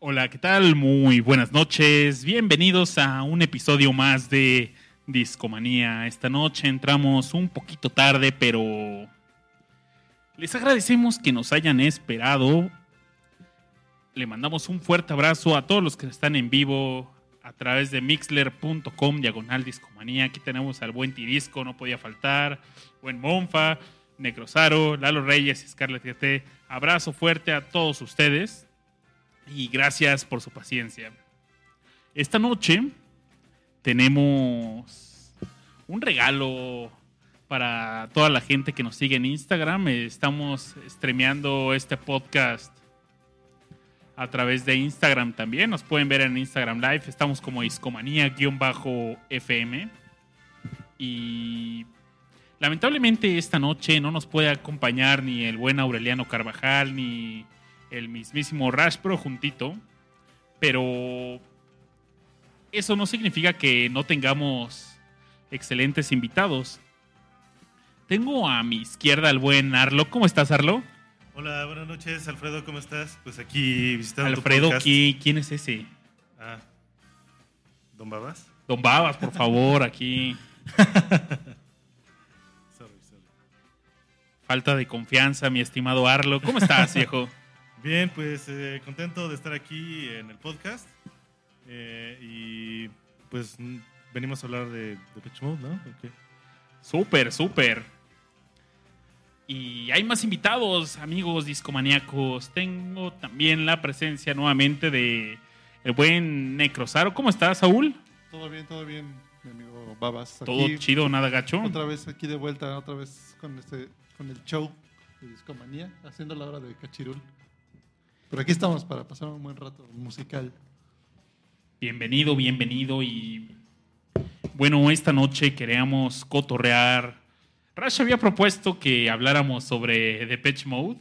Hola, ¿qué tal? Muy buenas noches. Bienvenidos a un episodio más de Discomanía. Esta noche entramos un poquito tarde, pero les agradecemos que nos hayan esperado. Le mandamos un fuerte abrazo a todos los que están en vivo a través de mixler.com diagonal discomanía. Aquí tenemos al buen Tirisco, no podía faltar, buen Monfa, Necrosaro, Lalo Reyes y Scarlett GT. Abrazo fuerte a todos ustedes y gracias por su paciencia. Esta noche tenemos un regalo para toda la gente que nos sigue en Instagram. Estamos streameando este podcast a través de Instagram también. Nos pueden ver en Instagram Live. Estamos como Iscomanía-FM. Y lamentablemente esta noche no nos puede acompañar ni el buen Aureliano Carvajal ni el mismísimo Rash Pro juntito. Pero eso no significa que no tengamos excelentes invitados. Tengo a mi izquierda al buen Arlo. ¿Cómo estás, Arlo? Hola, buenas noches, Alfredo, ¿cómo estás? Pues aquí visitando Alfredo, ¿quién es ese? Ah, ¿Don Babas? Don Babas, por favor, aquí. sorry, sorry. Falta de confianza, mi estimado Arlo. ¿Cómo estás, viejo? Bien, pues eh, contento de estar aquí en el podcast. Eh, y pues venimos a hablar de, de Pitch Mode, ¿no? Okay. Súper, súper. Y hay más invitados, amigos discomaníacos. Tengo también la presencia nuevamente de el buen Necrosaro. ¿Cómo estás, Saúl? Todo bien, todo bien, mi amigo Babas. Todo aquí, chido, nada gacho. Otra vez aquí de vuelta, otra vez con este con el show de Discomanía, haciendo la hora de Cachirul. Pero aquí estamos para pasar un buen rato musical. Bienvenido, bienvenido y bueno, esta noche queríamos cotorrear. Rash había propuesto que habláramos sobre Depeche Mode.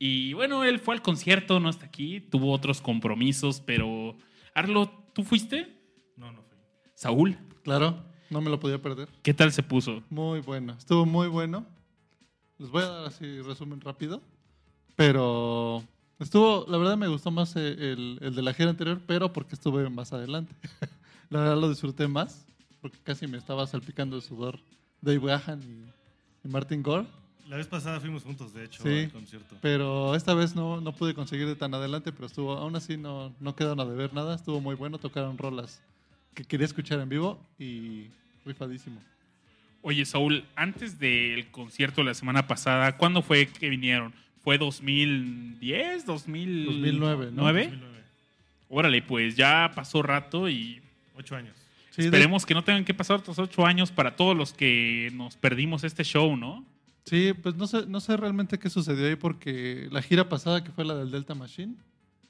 Y bueno, él fue al concierto, no está aquí, tuvo otros compromisos, pero Arlo, ¿tú fuiste? No, no fui. Saúl. Claro, no me lo podía perder. ¿Qué tal se puso? Muy bueno, estuvo muy bueno. Les voy a dar así resumen rápido, pero estuvo, la verdad me gustó más el, el de la gira anterior, pero porque estuve más adelante. la verdad lo disfruté más, porque casi me estaba salpicando de sudor Dave Gahan y, y, Martin Gore. La vez pasada fuimos juntos, de hecho, sí, al concierto. Pero esta vez no, no pude conseguir de tan adelante, pero estuvo, aún así no, no quedaron a deber nada, estuvo muy bueno, tocaron rolas que quería escuchar en vivo y rifadísimo. Oye, Saúl, antes del concierto de la semana pasada, ¿cuándo fue que vinieron? ¿Fue 2010? 2000... 2009, ¿no? 2009. Órale, pues ya pasó rato y Ocho años. Sí, Esperemos de... que no tengan que pasar otros ocho años para todos los que nos perdimos este show, ¿no? Sí, pues no sé, no sé realmente qué sucedió ahí porque la gira pasada, que fue la del Delta Machine,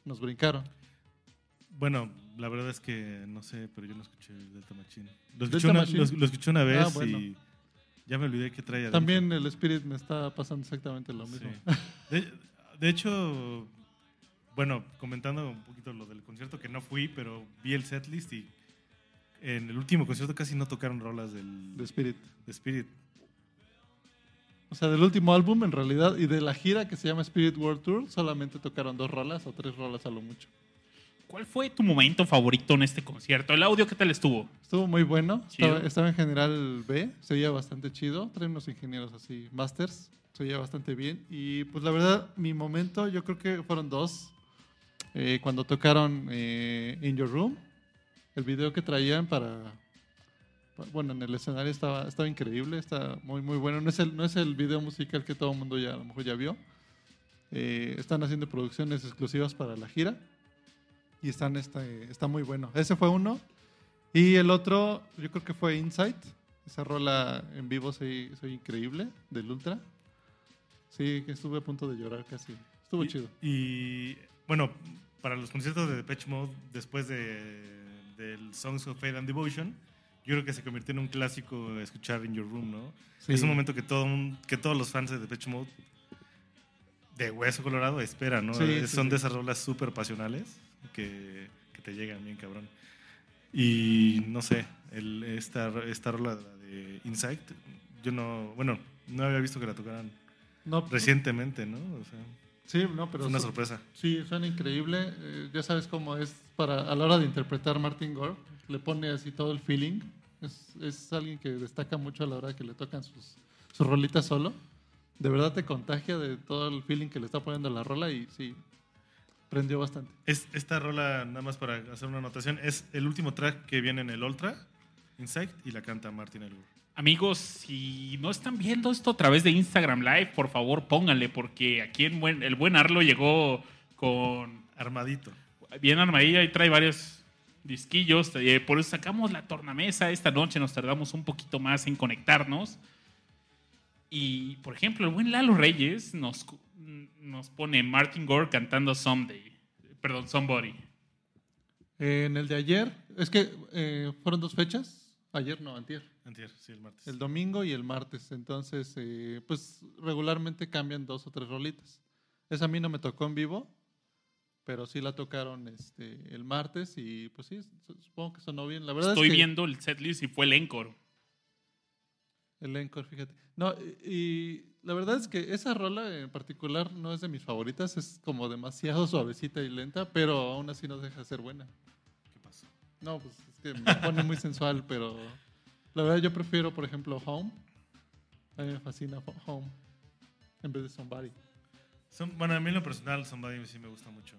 nos brincaron. Bueno, la verdad es que no sé, pero yo no escuché el Delta Machine. Lo escuché, una, lo, lo escuché una, vez ah, bueno. y ya me olvidé qué traía. También el Spirit me está pasando exactamente lo mismo. Sí. De, de hecho, bueno, comentando un poquito lo del concierto que no fui, pero vi el setlist y en el último concierto casi no tocaron rolas del de Spirit. De Spirit. O sea, del último álbum en realidad y de la gira que se llama Spirit World Tour solamente tocaron dos rolas o tres rolas a lo mucho. ¿Cuál fue tu momento favorito en este concierto? ¿El audio qué tal estuvo? Estuvo muy bueno. Estaba, estaba, en general B, se oía bastante chido. Traen unos ingenieros así, masters, se oía bastante bien. Y pues la verdad, mi momento yo creo que fueron dos. Eh, cuando tocaron eh, In Your Room el video que traían para, bueno, en el escenario estaba, estaba increíble, está muy, muy bueno. No es, el, no es el video musical que todo el mundo ya a lo mejor ya vio. Eh, están haciendo producciones exclusivas para la gira y están, está, está muy bueno. Ese fue uno. Y el otro, yo creo que fue Insight. Esa rola en vivo soy, soy increíble, del Ultra. Sí, que estuve a punto de llorar casi. Estuvo y, chido. Y bueno, para los conciertos de Depeche Mode, después de del Songs of Faith and Devotion, yo creo que se convirtió en un clásico escuchar In Your Room, ¿no? Sí. Es un momento que, todo que todos los fans de Depeche Mode de Hueso Colorado esperan, ¿no? Sí, Son sí, de esas rolas súper pasionales que, que, te llegan bien, cabrón. Y no sé, el, esta, esta rola de Insight, yo no, bueno, no había visto que la tocaran no, recientemente, ¿no? O sea, sí, no, pero... Es una sorpresa. Sí, suena increíble. Eh, ya sabes cómo es para, a la hora de interpretar Martin Gore, le pone así todo el feeling. Es, es alguien que destaca mucho a la hora que le tocan sus, sus rolitas solo. De verdad te contagia de todo el feeling que le está poniendo la rola y sí, prendió bastante. Es, esta rola, nada más para hacer una anotación, es el último track que viene en el Ultra, Insight, y la canta Martin Elwood. Amigos, si no están viendo esto a través de Instagram Live, por favor pónganle, porque aquí en buen, el buen Arlo llegó con... Armadito. Bien armadillo y trae varios disquillos. Eh, por eso sacamos la tornamesa. Esta noche nos tardamos un poquito más en conectarnos. Y, por ejemplo, el buen Lalo Reyes nos, nos pone Martin Gore cantando Someday. Perdón, Somebody. en el de ayer, es que eh, fueron dos fechas. Ayer no, antier. Antier, sí, el martes. El domingo y el martes. Entonces, eh, pues regularmente cambian dos o tres rolitas. Esa a mí no me tocó en vivo, pero sí la tocaron este, el martes y pues sí, supongo que sonó bien. La verdad Estoy es que, viendo el setlist y fue el encore. El encore, fíjate. No, y, la verdad es que esa rola en particular no es de mis favoritas, es como demasiado suavecita y lenta, pero aún así no deja de ser buena. ¿Qué pasó? No, pues es que me pone muy sensual, pero la verdad yo prefiero, por ejemplo, Home. A mí me fascina Home en vez de Somebody. bueno, a mí en lo personal Somebody sí me gusta mucho.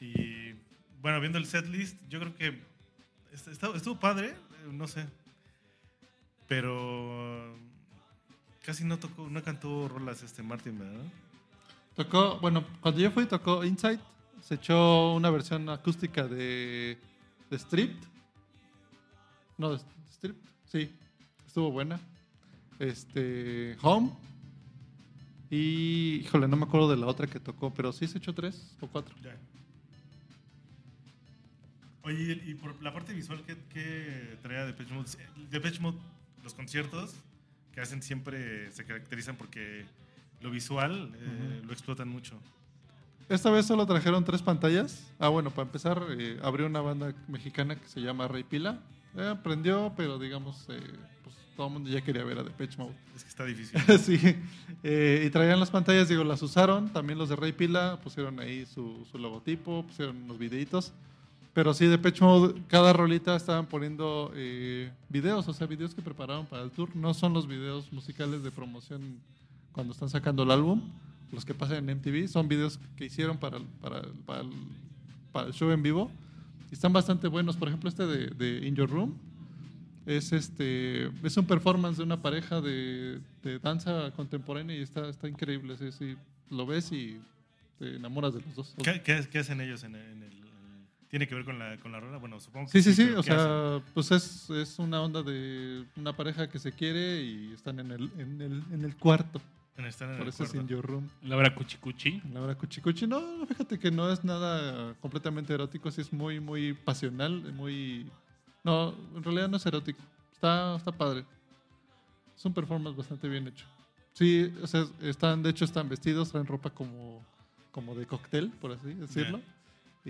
Y bueno, viendo el setlist, yo creo que estuvo padre, no sé, pero casi no tocó, no cantó rolas este Martin, ¿verdad? Tocó, bueno, cuando yo fui tocó Insight, se echó una versión acústica de, de Stripped. No, de Stripped, sí, estuvo buena. Este, Home. Y, híjole, no me acuerdo de la otra que tocó, pero sí se echó tres o cuatro. Oye, y por la parte visual, ¿qué, qué traía Depeche Mode? Depeche Mode los conciertos que hacen siempre se caracterizan porque lo visual eh, lo explotan mucho. Esta vez solo trajeron tres pantallas. Ah, bueno, para empezar, eh, abrió una banda mexicana que se llama Rey Pila. Eh, aprendió, pero digamos, pues todo el mundo ya quería ver a Depeche Mode. Es que está difícil. sí. y traían las pantallas, digo, las usaron. También los de Rey Pila pusieron ahí su, su logotipo, pusieron unos videitos. Pero sí, de Pecho cada rolita estaban poniendo eh, videos, o sea, videos que prepararon para el tour. No son los videos musicales de promoción cuando están sacando el álbum, los que pasan en MTV, son videos que hicieron para, para, para, el, show en vivo. Y están bastante buenos. Por ejemplo, este de, de, In Your Room es, este, es un performance de una pareja de, de danza contemporánea y está, está increíble. Sí, sí, lo ves y te enamoras de los dos. ¿Qué, qué, hacen ellos en el ¿Tiene que ver con la, con la rola? Bueno, supongo que sí. Sí, sí, sí. O sea, pues es, es, una onda de una pareja que se quiere y están en el, en el, en el cuarto. Están en Por el eso es in your room. ¿La hora cuchicuchi? La hora cuchicuchi. No, fíjate que no es nada completamente erótico, sí es muy, muy pasional, muy... No, en realidad no es erótico. Está, está padre. Es un performance bastante bien hecho. Sí, o sea, están, de hecho están vestidos, traen ropa como, como de cóctel, por así decirlo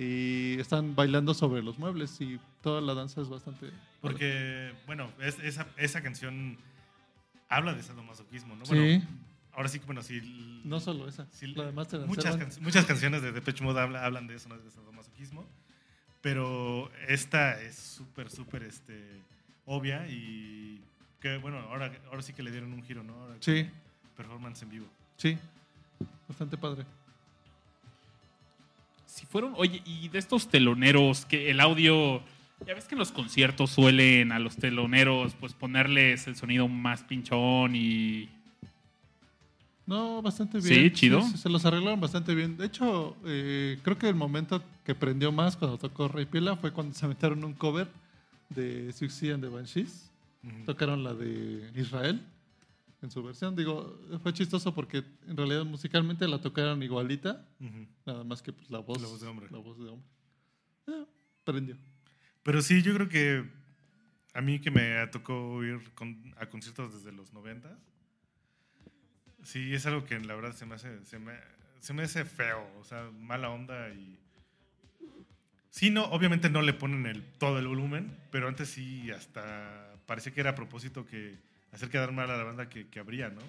y están bailando sobre los muebles y toda la danza es bastante... Porque, bueno, esa, esa canción habla de sadomasoquismo, ¿no? Bueno, sí. Ahora sí, bueno, sí... No solo esa, muchas, muchas canciones de Depeche Mode hablan, de eso, ¿no? de sadomasoquismo, pero esta es súper, súper este, obvia y que, bueno, ahora, ahora sí que le dieron un giro, ¿no? sí. Performance en vivo. Sí, bastante padre si fueron, oye, y de estos teloneros, que el audio, ya ves que en los conciertos suelen a los teloneros pues ponerles el sonido más pinchón y... No, bastante bien. Sí, chido. se los arreglaron bastante bien. De hecho, eh, creo que el momento que prendió más cuando tocó Rey Pila fue cuando se metieron un cover de Suicide and the Banshees. Tocaron la de Israel en su versión. Digo, fue chistoso porque en realidad musicalmente la tocaron igualita, nada más que pues, la voz, la voz de hombre. La voz de hombre. Eh, prendió. Pero sí, yo creo que a mí que me tocó ir a conciertos desde los 90, sí, es algo que la verdad se me hace, se me, se me hace feo, o sea, mala onda y Sí, no, obviamente no le ponen el, todo el volumen, pero antes sí hasta parecía que era a propósito que hacer quedar mal a la banda que, que habría, ¿no?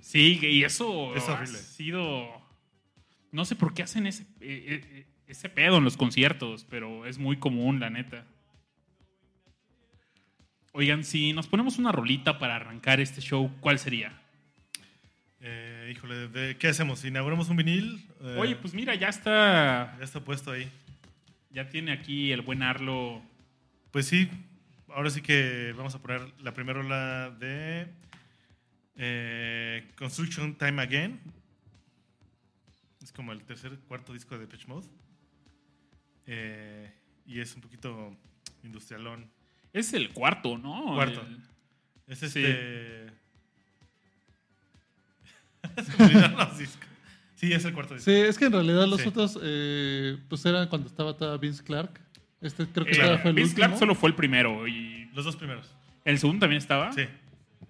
Sí, y eso Es ha horrible. sido... No sé por qué hacen ese, eh, eh, ese pedo en los conciertos, pero es muy común, la neta. Oigan, si nos ponemos una rolita para arrancar este show, ¿cuál sería? Eh, híjole, ¿de ¿qué hacemos? ¿Inauguramos un vinil? Eh, Oye, pues mira, ya está... Ya está puesto ahí. Ya tiene aquí el buen Arlo. Pues sí, ahora sí que vamos a poner la primera rola de eh, Construction Time Again. Es como el tercer, cuarto disco de Pitch Mode. Eh, y es un poquito industrialón. Es el cuarto, ¿no? Cuarto. El- Es Sí. este. Olvidaron los discos. Sí, es el cuarto disco. Sí, es que en realidad los Sí. otros, eh, pues eran cuando estaba Vince Clark. Este creo que Eh, fue el Vince último. Clark solo fue el primero y Los dos primeros. el segundo también estaba. Sí.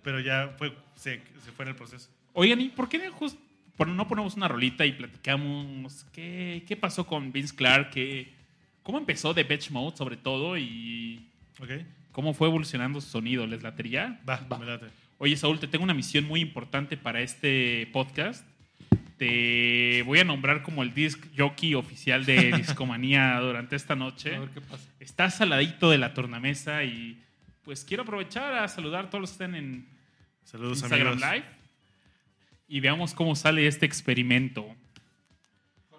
Pero ya fue, se, se fue en el proceso. Oigan, ¿y por qué no just- por- no ponemos una rolita y platicamos qué, qué pasó con Vince Clark? ¿Qué- ¿Cómo empezó The Batch Mode sobre todo y ¿Ok? cómo fue evolucionando su sonido? ¿Les latería? Va, Va. me late. Oye, Saúl, te tengo una misión muy importante para este podcast. Te voy a nombrar como el disc jockey oficial de Discomanía durante esta noche. A ver qué pasa. Estás saladito de la tornamesa y pues quiero aprovechar a saludar a todos los que estén en Saludos, Instagram amigos. Live y veamos cómo sale este experimento.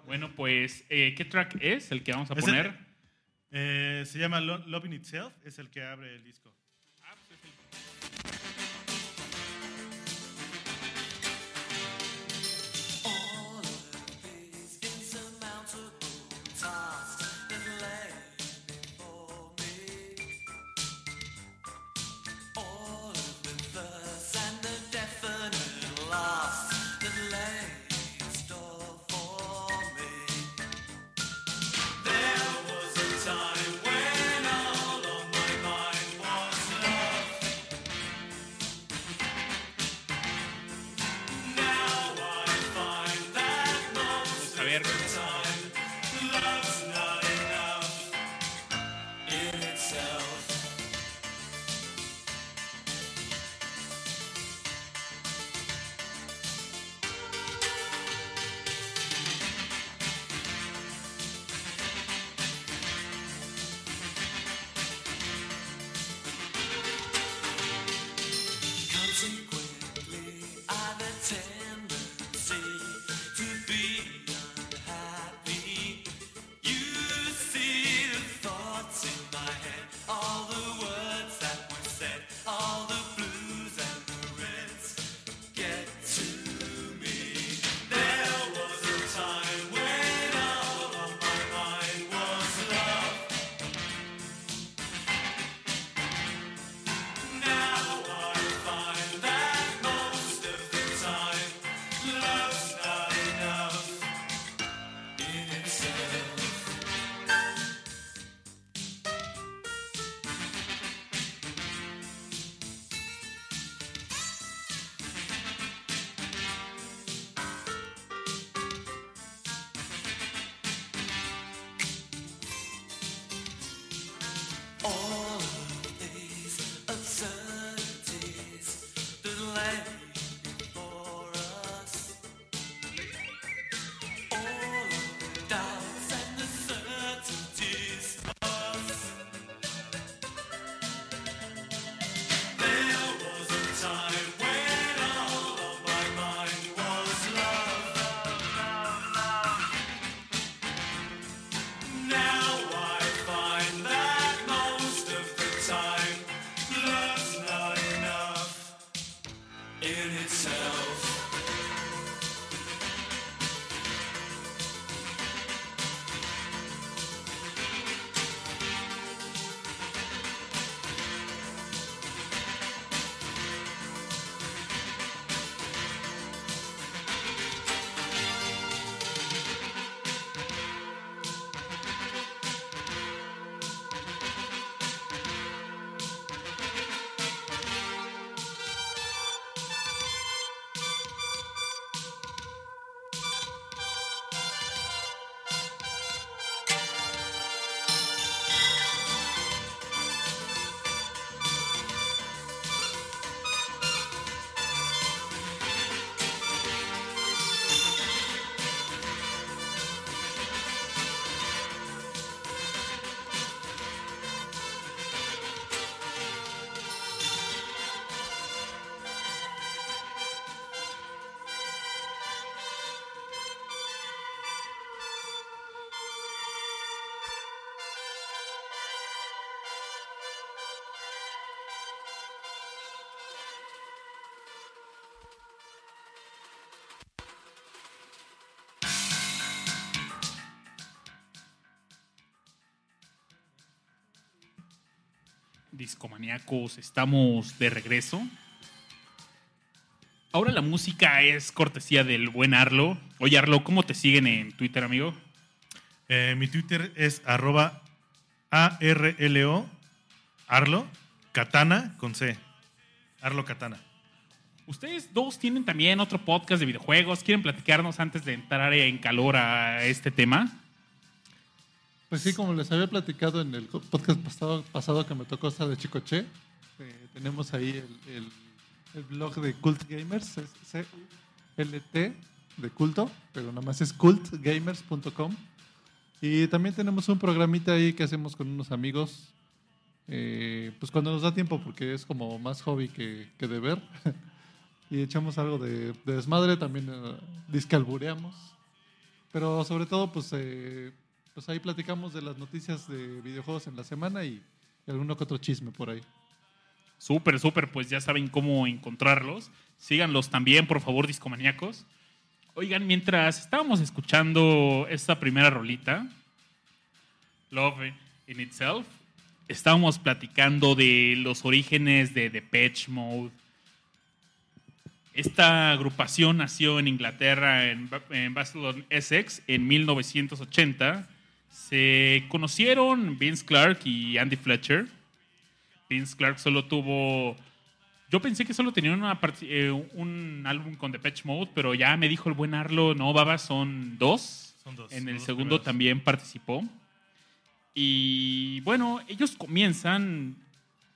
Bueno, pues, eh, ¿qué track es el que vamos a poner? Eh, se llama Lo- Love in Itself, es el que abre el disco. Discomaníacos, estamos de regreso. Ahora la música es cortesía del buen Arlo. Oye, Arlo, ¿cómo te siguen en Twitter, amigo? Eh, mi Twitter es arroba ARLO, Arlo, Katana con C. Arlo Katana. Ustedes dos tienen también otro podcast de videojuegos. ¿Quieren platicarnos antes de entrar en calor a este tema? Pues sí, como les había platicado en el podcast pasado, pasado que me tocó estar de Chicoche, eh, tenemos ahí el, el- el blog de Cult Gamers, es C-U-L-T de culto, pero nada más es cultgamers.com. Y también tenemos un programita ahí que hacemos con unos amigos, eh, pues cuando nos da tiempo, porque es como más hobby que, que deber. y echamos algo de, de desmadre, también eh, discalbureamos. Pero sobre todo, pues, eh, pues ahí platicamos de las noticias de videojuegos en la semana y, alguno que otro chisme por ahí. Súper, súper, pues ya saben cómo encontrarlos. Síganlos también, por favor, discomaníacos. Oigan, mientras estábamos escuchando esta primera rolita, Love in Itself, estábamos platicando de los orígenes de Depeche Mode. Esta agrupación nació en Inglaterra, en, en Essex, en 1980. Se conocieron Vince Clark y Andy Fletcher. Vince Clark solo tuvo. Yo pensé que solo tenía una parti- eh, un álbum con Depeche Mode, pero ya me dijo el buen Arlo, no, Baba, son dos. Son dos, En el segundo primeros. también participó. Y bueno, ellos comienzan.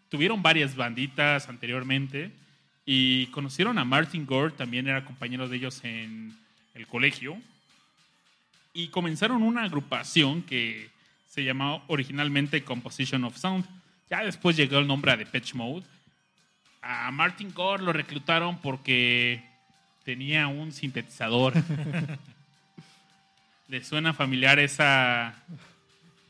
Tuvieron varias banditas anteriormente. Y conocieron a Martin Gore, también era compañero de ellos en el colegio. Y comenzaron una agrupación que se llamaba originalmente Composition of Sound. Ya después llegó el nombre a Depeche Mode. A Martin Gore lo reclutaron porque tenía un sintetizador. ¿Le suena familiar esa...?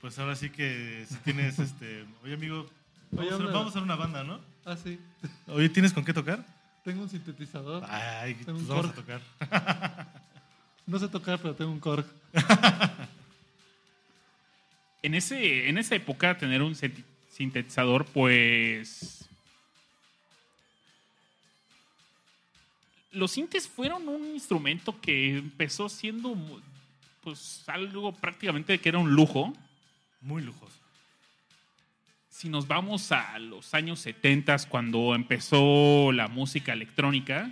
Pues ahora sí que si tienes este. Oye, amigo, vamos, Oye, a, vamos a hacer una banda, ¿no? Ah, sí. Oye, ¿tienes con qué tocar? Tengo un sintetizador. Ay, Tengo pues un vamos a tocar. No sé tocar, pero tengo un Korg. En, ese, en esa época tener un sintetizador, pues... Los sintes fueron un instrumento que empezó siendo pues algo prácticamente que era un lujo. Muy lujoso. Si nos vamos a los años 70 cuando empezó la música electrónica,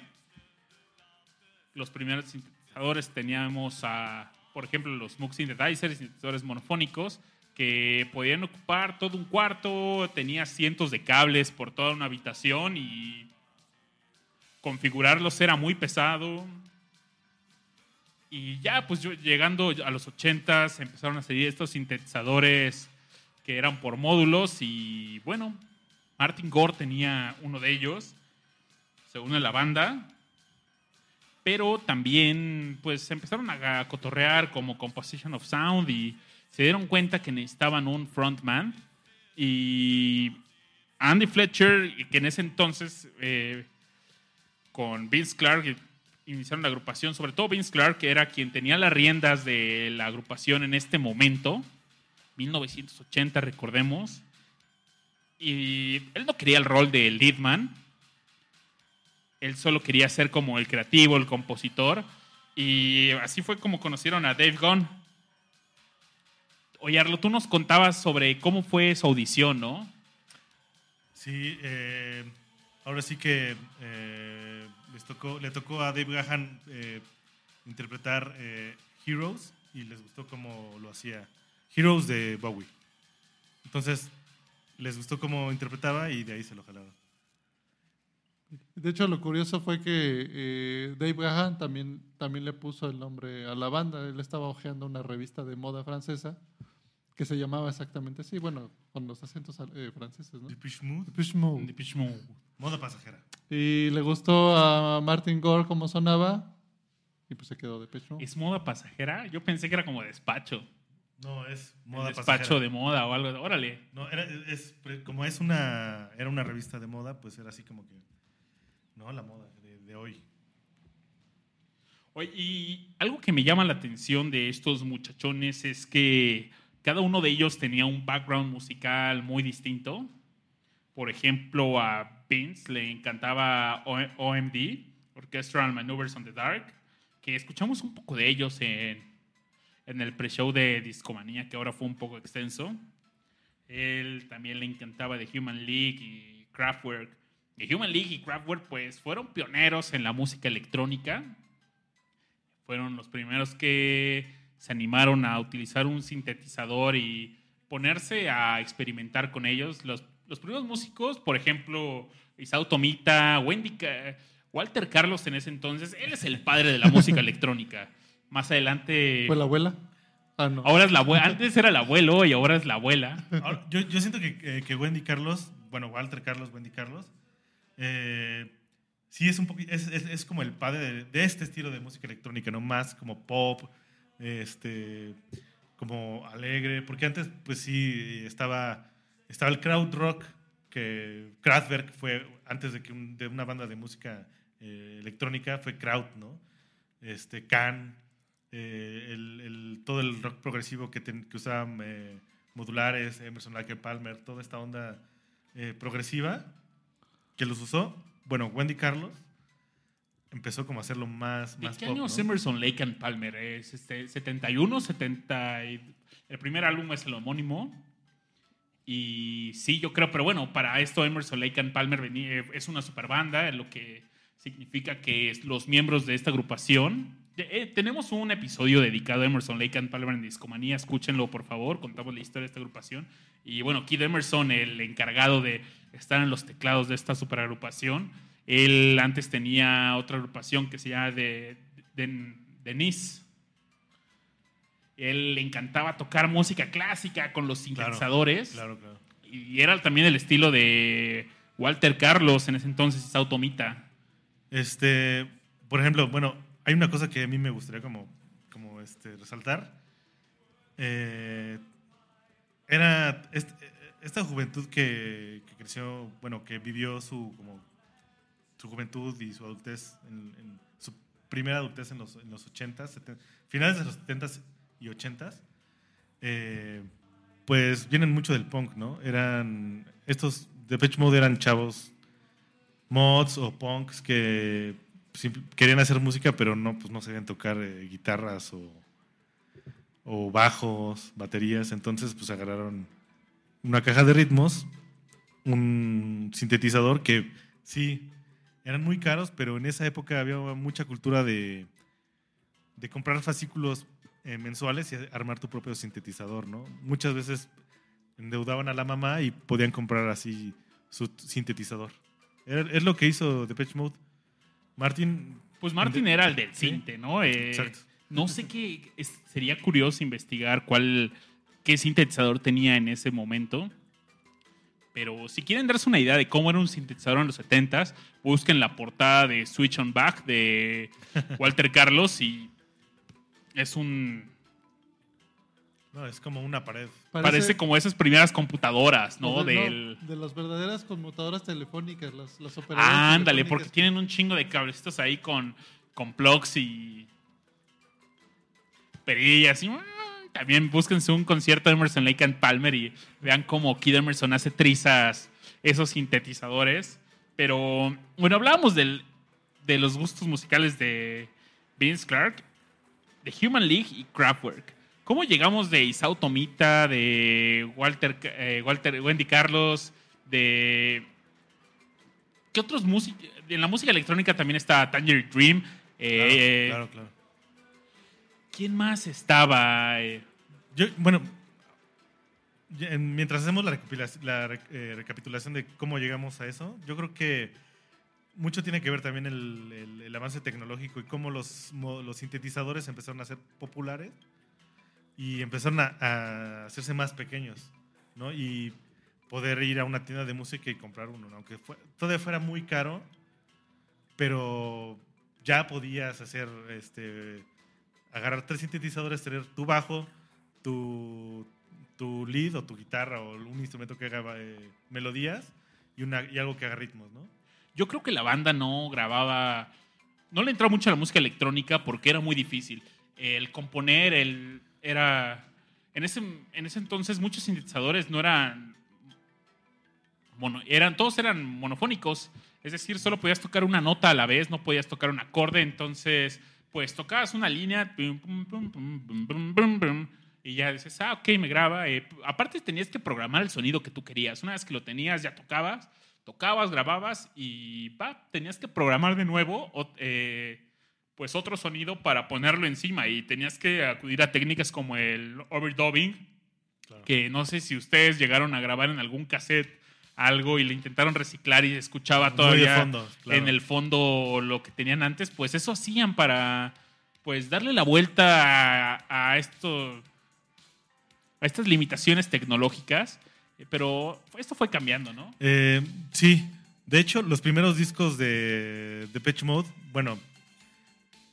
los primeros teníamos a, por ejemplo, los Moog Synthesizers, sintetizadores monofónicos, que podían ocupar todo un cuarto, tenía cientos de cables por toda una habitación y configurarlos era muy pesado. Y ya, pues llegando a los 80s empezaron a salir estos sintetizadores que eran por módulos y bueno, Martin Gore tenía uno de ellos, se une a la banda, pero también pues empezaron a cotorrear como Composition of Sound y se dieron cuenta que necesitaban un frontman y Andy Fletcher, que en ese entonces eh, con Vince Clark iniciaron la agrupación, sobre todo Vince Clark, que era quien tenía las riendas de la agrupación en este momento, 1980, recordemos. Y él no quería el rol de leadman. Él solo quería ser como el creativo, el compositor. Y así fue como conocieron a Dave Gunn. Oye, Arlo, tú nos contabas sobre cómo fue su audición, ¿no? Sí, eh, ahora sí que eh, les tocó, le tocó a Dave Gahan eh, interpretar Heroes y les gustó cómo lo hacía. Heroes de Bowie. Entonces, les gustó cómo interpretaba y de ahí se lo jalaron. De hecho, lo curioso fue que eh, Dave Gahan también, también le puso el nombre a la banda. Él estaba hojeando una revista de moda francesa que se llamaba exactamente así, bueno, con los acentos eh, franceses, ¿no? Depeche Mode, Depeche Mode. Depeche Mode. moda pasajera. Y le gustó a Martin Gore cómo sonaba y pues se quedó Depeche Mode. ¿Es moda pasajera? Yo pensé que era como despacho. No, es El moda despacho pasajera. de moda o algo. Órale. No, era, es, como es una, era una revista de moda, pues era así como que, no, la moda de, de hoy. Y algo que me llama la atención de estos muchachones es que cada uno de ellos tenía un background musical muy distinto. Por ejemplo, a Vince le encantaba OMD, Orchestral Maneuvers on the Dark, que escuchamos un poco de ellos en, en el pre-show de Discomanía, que ahora fue un poco extenso. Él también le encantaba The Human League y Kraftwerk. The Human League y Kraftwerk pues fueron pioneros en la música electrónica. Fueron los primeros que se animaron a utilizar un sintetizador y ponerse a experimentar con ellos. Los, los primeros músicos, por ejemplo, Isao Tomita, Wendy, Walter Carlos en ese entonces, él es el padre de la música electrónica. Más adelante... ¿Fue la abuela? Ah, no. Ahora es la abuela. Antes era el abuelo y ahora es la abuela. Ahora, yo, yo siento que, que- que Wendy Carlos, bueno, Walter Carlos, Wendy Carlos, eh, sí es un es, como el padre de, este estilo de música electrónica, ¿no? Más como pop, este, como alegre, porque antes, pues sí, estaba, estaba el crowd rock, que Kraftwerk fue, antes de que de una banda de música eh, electrónica, fue crowd, ¿no? Este, Can, eh, el, todo el rock progresivo que, ten- que usaban eh, modulares, Emerson Lake Palmer, toda esta onda progresiva que los usó. Bueno, Wendy Carlos empezó como a hacerlo más, ¿De más qué pop, año es ¿no? Emerson Lake and Palmer? ¿Es este, 71, 70? y- El primer álbum es el homónimo. Y sí, yo creo, pero bueno, para esto Emerson Lake and Palmer venía- es una super banda, lo que significa que es- los miembros de esta agrupación. eh, tenemos un episodio dedicado a Emerson Lake and Palmer en Discomanía, escúchenlo por favor, contamos la historia de esta agrupación. Y bueno, Kid Emerson, el encargado de estar en los teclados de esta superagrupación, él antes tenía otra agrupación que se llama de, de, Denise. Él le encantaba tocar música clásica con los sintetizadores. Claro, claro. Y era también el estilo de Walter Carlos en ese entonces, automita. Este, por ejemplo, bueno, hay una cosa que a mí me gustaría como, como este, resaltar. Eh, era est- esta juventud que, creció, bueno, que vivió su, como, su juventud y su adultez, en, su primera adultez en los, en los 80s, 70, finales de los 70s y 80s, eh, pues vienen mucho del punk, ¿no? Eran, estos Depeche Mode eran chavos mods o punks que querían hacer música, pero no, pues no sabían tocar eh, guitarras o, o bajos, baterías. Entonces, pues agarraron una caja de ritmos, un sintetizador que sí, eran muy caros, pero en esa época había mucha cultura de, de comprar fascículos eh, mensuales y armar tu propio sintetizador, ¿no? Muchas veces endeudaban a la mamá y podían comprar así su sintetizador. Era- es lo que hizo Depeche Mode. Martin, Pues Martin era el del Sí. cinte, ¿no? Eh, Exacto. No sé qué. es- sería curioso investigar cuál. Qué sintetizador tenía en ese momento. Pero si quieren darse una idea de cómo era un sintetizador en los 70s, busquen la portada de Switch on Back de Walter Carlos y es un. no, es como una pared. Parece, como esas primeras computadoras, ¿no? de, Del. de las verdaderas conmutadoras telefónicas, las, las operadoras Ah, ándale, porque tienen un chingo de cablecitos ahí con, con plugs y perillas. Y, también búsquense un concierto de Emerson Lake and Palmer y vean cómo Kid Emerson hace trizas esos sintetizadores. Pero bueno, hablábamos del, de los gustos musicales de Vince Clark, de Human League y Kraftwerk. ¿Cómo llegamos de Isao Tomita, de Walter, eh, Walter Wendy Carlos, de ¿Qué otros músicos? En la música electrónica también está Tangerine Dream. eh, claro, claro, claro. ¿Quién más estaba? Eh, Yo, bueno, mientras hacemos la, la eh, recapitulación de cómo llegamos a eso, yo creo que mucho tiene que ver también el, el- el avance tecnológico y cómo los, los sintetizadores empezaron a ser populares y empezaron a, a hacerse más pequeños, ¿no? Y poder ir a una tienda de música y comprar uno, ¿no? aunque fue- todavía fuera muy caro, pero ya podías hacer, este, agarrar tres sintetizadores, tener tu bajo, tu, tu lead o tu guitarra o un instrumento que haga eh, melodías y, una, y algo que haga ritmos, ¿no? yo creo que la banda no grababa. No le entró mucho a la música electrónica porque era muy difícil. El componer, el. Era. En ese, en ese entonces, muchos sintetizadores no eran mono- eran, todos eran monofónicos. Es decir, solo podías tocar una nota a la vez, no podías tocar un acorde. Entonces, pues tocabas una línea y ya dices, ah, ok, me graba. Eh, aparte tenías que programar el sonido que tú querías. Una vez que lo tenías, ya tocabas, tocabas, grababas y tenías que programar de nuevo eh, pues otro sonido para ponerlo encima. Y tenías que acudir a técnicas como el overdubbing, que no sé si ustedes llegaron a grabar en algún cassette algo y le intentaron reciclar y escuchaba todavía en el fondo lo que tenían antes, pues eso hacían para pues darle la vuelta a esto a estas limitaciones tecnológicas, eh, pero esto fue cambiando, ¿no? Eh, sí, de hecho, los primeros discos de Depeche Mode, bueno,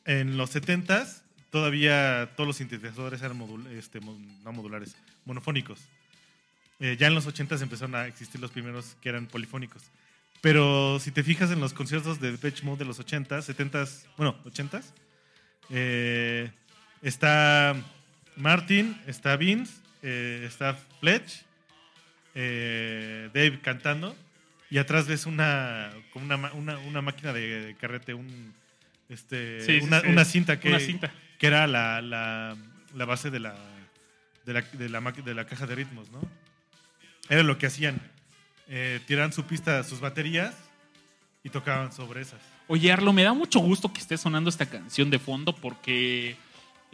en los 70s todavía todos los sintetizadores eran modul- este, no modulares, monofónicos. Eh, ya en los 80s empezaron a existir los primeros que eran polifónicos. Pero si te fijas en los conciertos de Depeche Mode de los 80s, 70s, bueno, 80s, eh, está Martin, está Vince, eh, está Fletch, eh, Dave cantando y atrás ves una como una, una, una máquina de, de carrete, un, este, Sí, sí, una, sí. una cinta que, Una cinta. que era la, la, la base de la, de, la, de, la, de la caja de ritmos, ¿no? Era lo que hacían. Eh, tiraban su pista, sus baterías y tocaban sobre esas. Oye, Arlo, me da mucho gusto que esté sonando esta canción de fondo porque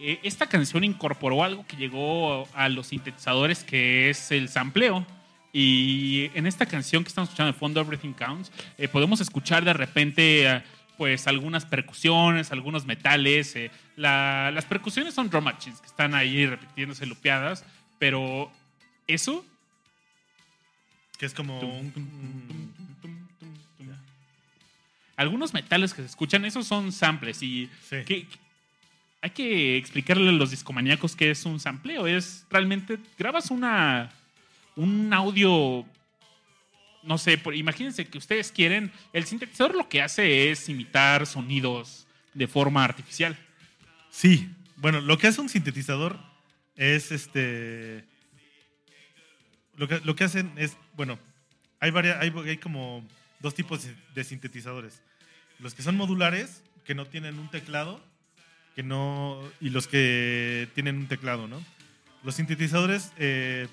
eh, esta canción incorporó algo que llegó a los sintetizadores que es el sampleo. Y en esta canción que estamos escuchando de fondo, Everything Counts, eh, podemos escuchar de repente eh, pues algunas percusiones, algunos metales. la- las percusiones son drum machines que están ahí repitiéndose lupeadas, pero eso Que es como Tum, tum, tum. Algunos metales que se escuchan, esos son samples. Y Sí. que- hay que explicarle a los discomaníacos qué es un sampleo. Es realmente, grabas una, un audio, no sé, por- imagínense que ustedes quieren, el sintetizador lo que hace es imitar sonidos de forma artificial. Sí, bueno, lo que hace un sintetizador es este. Lo que, lo que hacen es, bueno, hay, varias, hay, hay como dos tipos de sintetizadores. Los que son modulares, que no tienen un teclado, que no, y los que tienen un teclado, ¿no? Los sintetizadores eh,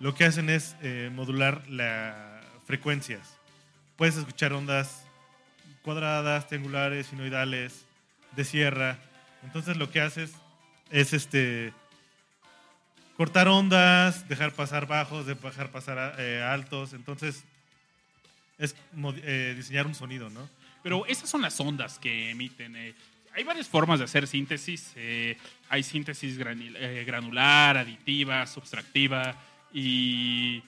lo que hacen es eh, modular las frecuencias. Puedes escuchar ondas cuadradas, triangulares, sinoidales, de sierra. Entonces lo que haces es este cortar ondas, dejar pasar bajos, dejar pasar eh, altos. Entonces es eh, diseñar un sonido, ¿no? Pero esas son las ondas que emiten. Hay varias formas de hacer síntesis. eh, hay síntesis eh, granular, aditiva, subtractiva y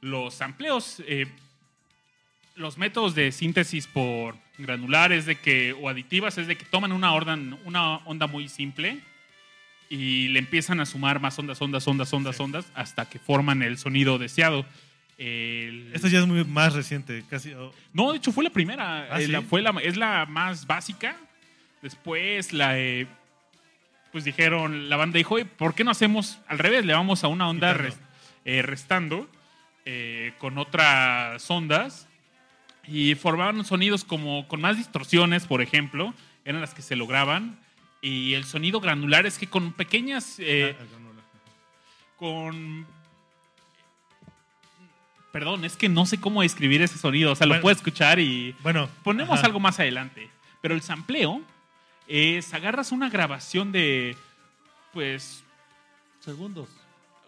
los amplios. eh, los métodos de síntesis por granular es de que, o aditivas es de que toman una, orden, una onda muy simple y le empiezan a sumar más ondas, ondas, ondas, ondas, Sí. ondas hasta que forman el sonido deseado. El- Esto ya es muy más reciente, casi. no, de hecho fue la primera. ¿Ah, Eh, sí? la- fue la, es la más básica. Después la eh, pues dijeron, la banda dijo, "Oye, ¿por qué no hacemos al revés? Le vamos a una onda eh, restando eh, con otras ondas y formaban sonidos como con más distorsiones, por ejemplo, eran las que se lograban. Y el sonido granular es que con pequeñas ah, con. Perdón, es que no sé cómo describir ese sonido. O sea, lo puedo escuchar y. Bueno, Ponemos ajá. algo más adelante. Pero el sampleo es. Agarras una grabación de. Pues. Segundos.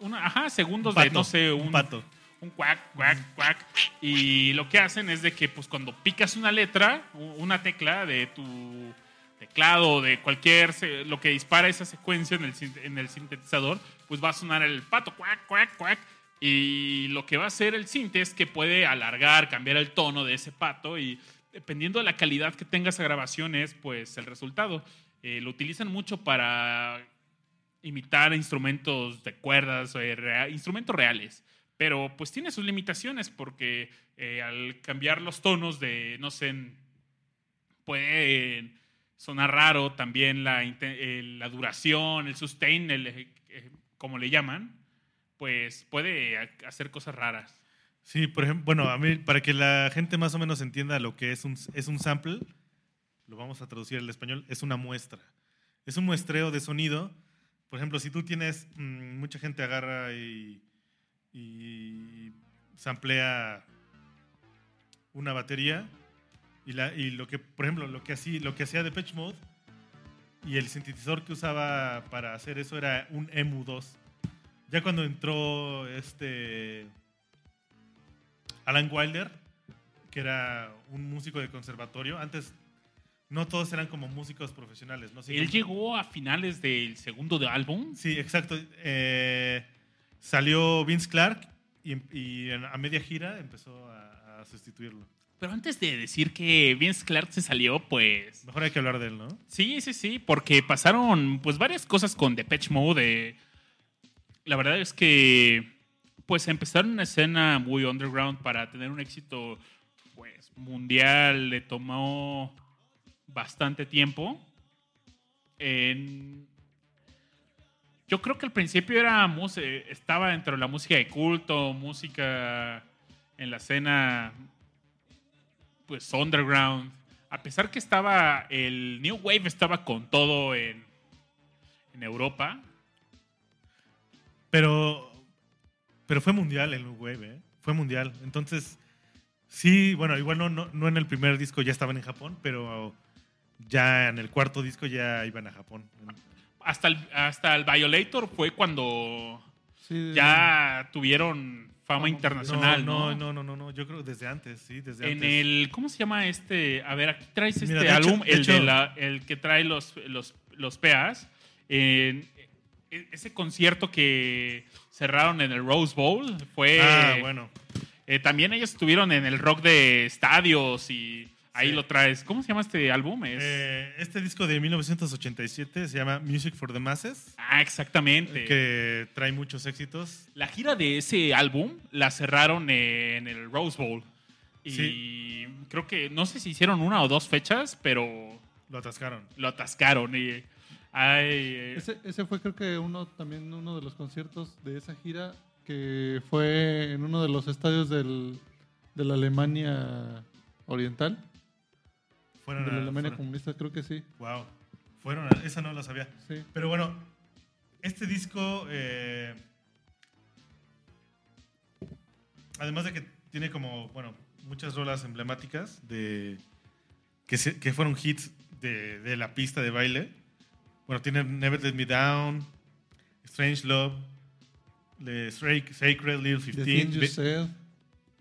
Una, ajá, segundos Un de, no sé, un un, pato. un cuac, cuac, cuac. Y lo que hacen es de que, pues, cuando picas una letra, una tecla de tu teclado, de cualquier, lo que dispara esa secuencia en el, en el sintetizador, pues va a sonar el pato, cuac, cuac, cuac. Y lo que va a hacer el sinte es que puede alargar, cambiar el tono de ese pato y dependiendo de la calidad que tenga esa grabación es pues el resultado. Eh, lo utilizan mucho para imitar instrumentos de cuerdas, eh, rea- instrumentos reales. Pero pues tiene sus limitaciones porque eh, al cambiar los tonos de, no sé, puede sonar raro también la, eh, la duración, el sustain, el, eh, eh, como le llaman, pues puede ha- hacer cosas raras. Sí, por ejemplo, bueno, a mí, para que la gente más o menos entienda lo que es un, es un sample, lo vamos a traducir al español, es una muestra. Es un muestreo de sonido. Por ejemplo, si tú tienes, mm, mucha gente agarra y, y samplea una batería y, la, y lo que, por ejemplo, lo que, hacía, lo que hacía Depeche Mode y el sintetizador que usaba para hacer eso era un EMU2. Ya cuando entró este Alan Wilder, que era un músico de conservatorio, antes no todos eran como músicos profesionales. ¿no? Sí, Él como- llegó a finales del segundo de álbum. Sí, exacto. Eh, salió Vince Clark y, y en- a media gira empezó a, a sustituirlo. Pero antes de decir que Vince Clark se salió, pues Mejor hay que hablar de él, ¿no? Sí, sí, sí, porque pasaron pues varias cosas con Depeche Mode. eh. La verdad es que pues empezaron una escena muy underground para tener un éxito pues mundial. Le tomó bastante tiempo. Yo creo que al principio era eh, estaba dentro de la música de culto, música en la escena pues underground. A pesar que estaba el New Wave estaba con todo en, en Europa. Pero, pero fue mundial el New Wave, ¿eh? Fue mundial. Entonces, sí, bueno, igual no, no, no en el primer disco ya estaban en Japón, pero ya en el cuarto disco ya iban a Japón. Hasta el, hasta el Violator fue cuando Sí, ya tuvieron fama internacional, ¿no? no, no, no, no, no, yo creo desde antes, sí, desde En antes. el, ¿cómo se llama este? A ver, aquí traes este Mira, de hecho- álbum, de el, de la- el que trae los, los, los PAs. En e- ese concierto que cerraron en el Rose Bowl fue... Ah, bueno. Eh, también ellos estuvieron en el rock de estadios y ahí Sí. lo traes. ¿Cómo se llama este álbum? Es- Eh, este disco de 1987 se llama Music for the Masses, ah, exactamente. que trae muchos éxitos. La gira de ese álbum la cerraron en el Rose Bowl. Y Sí. creo que, no sé si hicieron una o dos fechas, pero Lo atascaron. lo atascaron. Y, ay, Ese, ese fue creo que uno también uno de los conciertos de esa gira que fue en uno de los estadios del, de la Alemania Oriental, Fueron de la a- Alemania fueron- comunista, creo que sí. Wow. Fueron a- esa no la sabía. sí. Pero bueno, este disco, eh, además de que tiene como, bueno, muchas rolas emblemáticas de que, se- que fueron hits de, de la pista de baile. Bueno, tiene Never Let Me Down, Strange Love, The Sacred Little The 15, Things You Be- Said.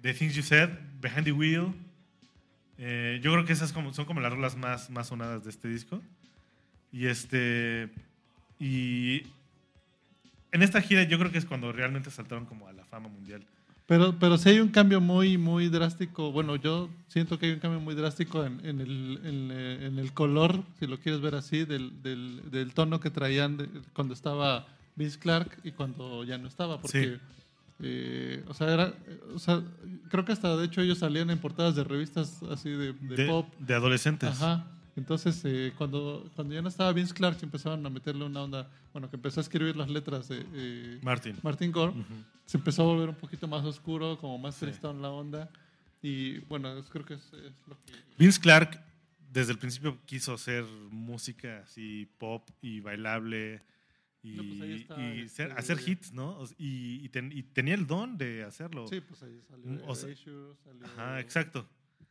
The Things You Said, Behind the Wheel. Eh, yo creo que esas como, son como las rolas más, más sonadas de este disco. Y este. Y. En esta gira yo creo que es cuando realmente saltaron como a la fama mundial. Pero, pero sí hay un cambio muy, muy drástico. Bueno, yo siento que hay un cambio muy drástico en, en el, en, eh, en el color, si lo quieres ver así, del, del, del tono que traían de- cuando estaba Vince Clark y cuando ya no estaba. Porque, Sí. eh, o, sea, era, o sea, creo que hasta de hecho ellos salían en portadas de revistas así de, de De, pop. de adolescentes. Ajá. Entonces, eh, cuando, cuando ya no estaba Vince Clark, se empezaron a meterle una onda, bueno, que empezó a escribir las letras de eh, Martin. Martin Gore, Ujú. se empezó a volver un poquito más oscuro, como más Sí. tristón la onda. Y bueno, creo que es, es lo que... Vince Clark desde el principio quiso hacer música así pop y bailable y, No, pues ahí está, y este- ser- hacer hits, ¿no? Y, y ten- y tenía el don de hacerlo. Sí, pues ahí salió o sea- salió, Ajá, exacto.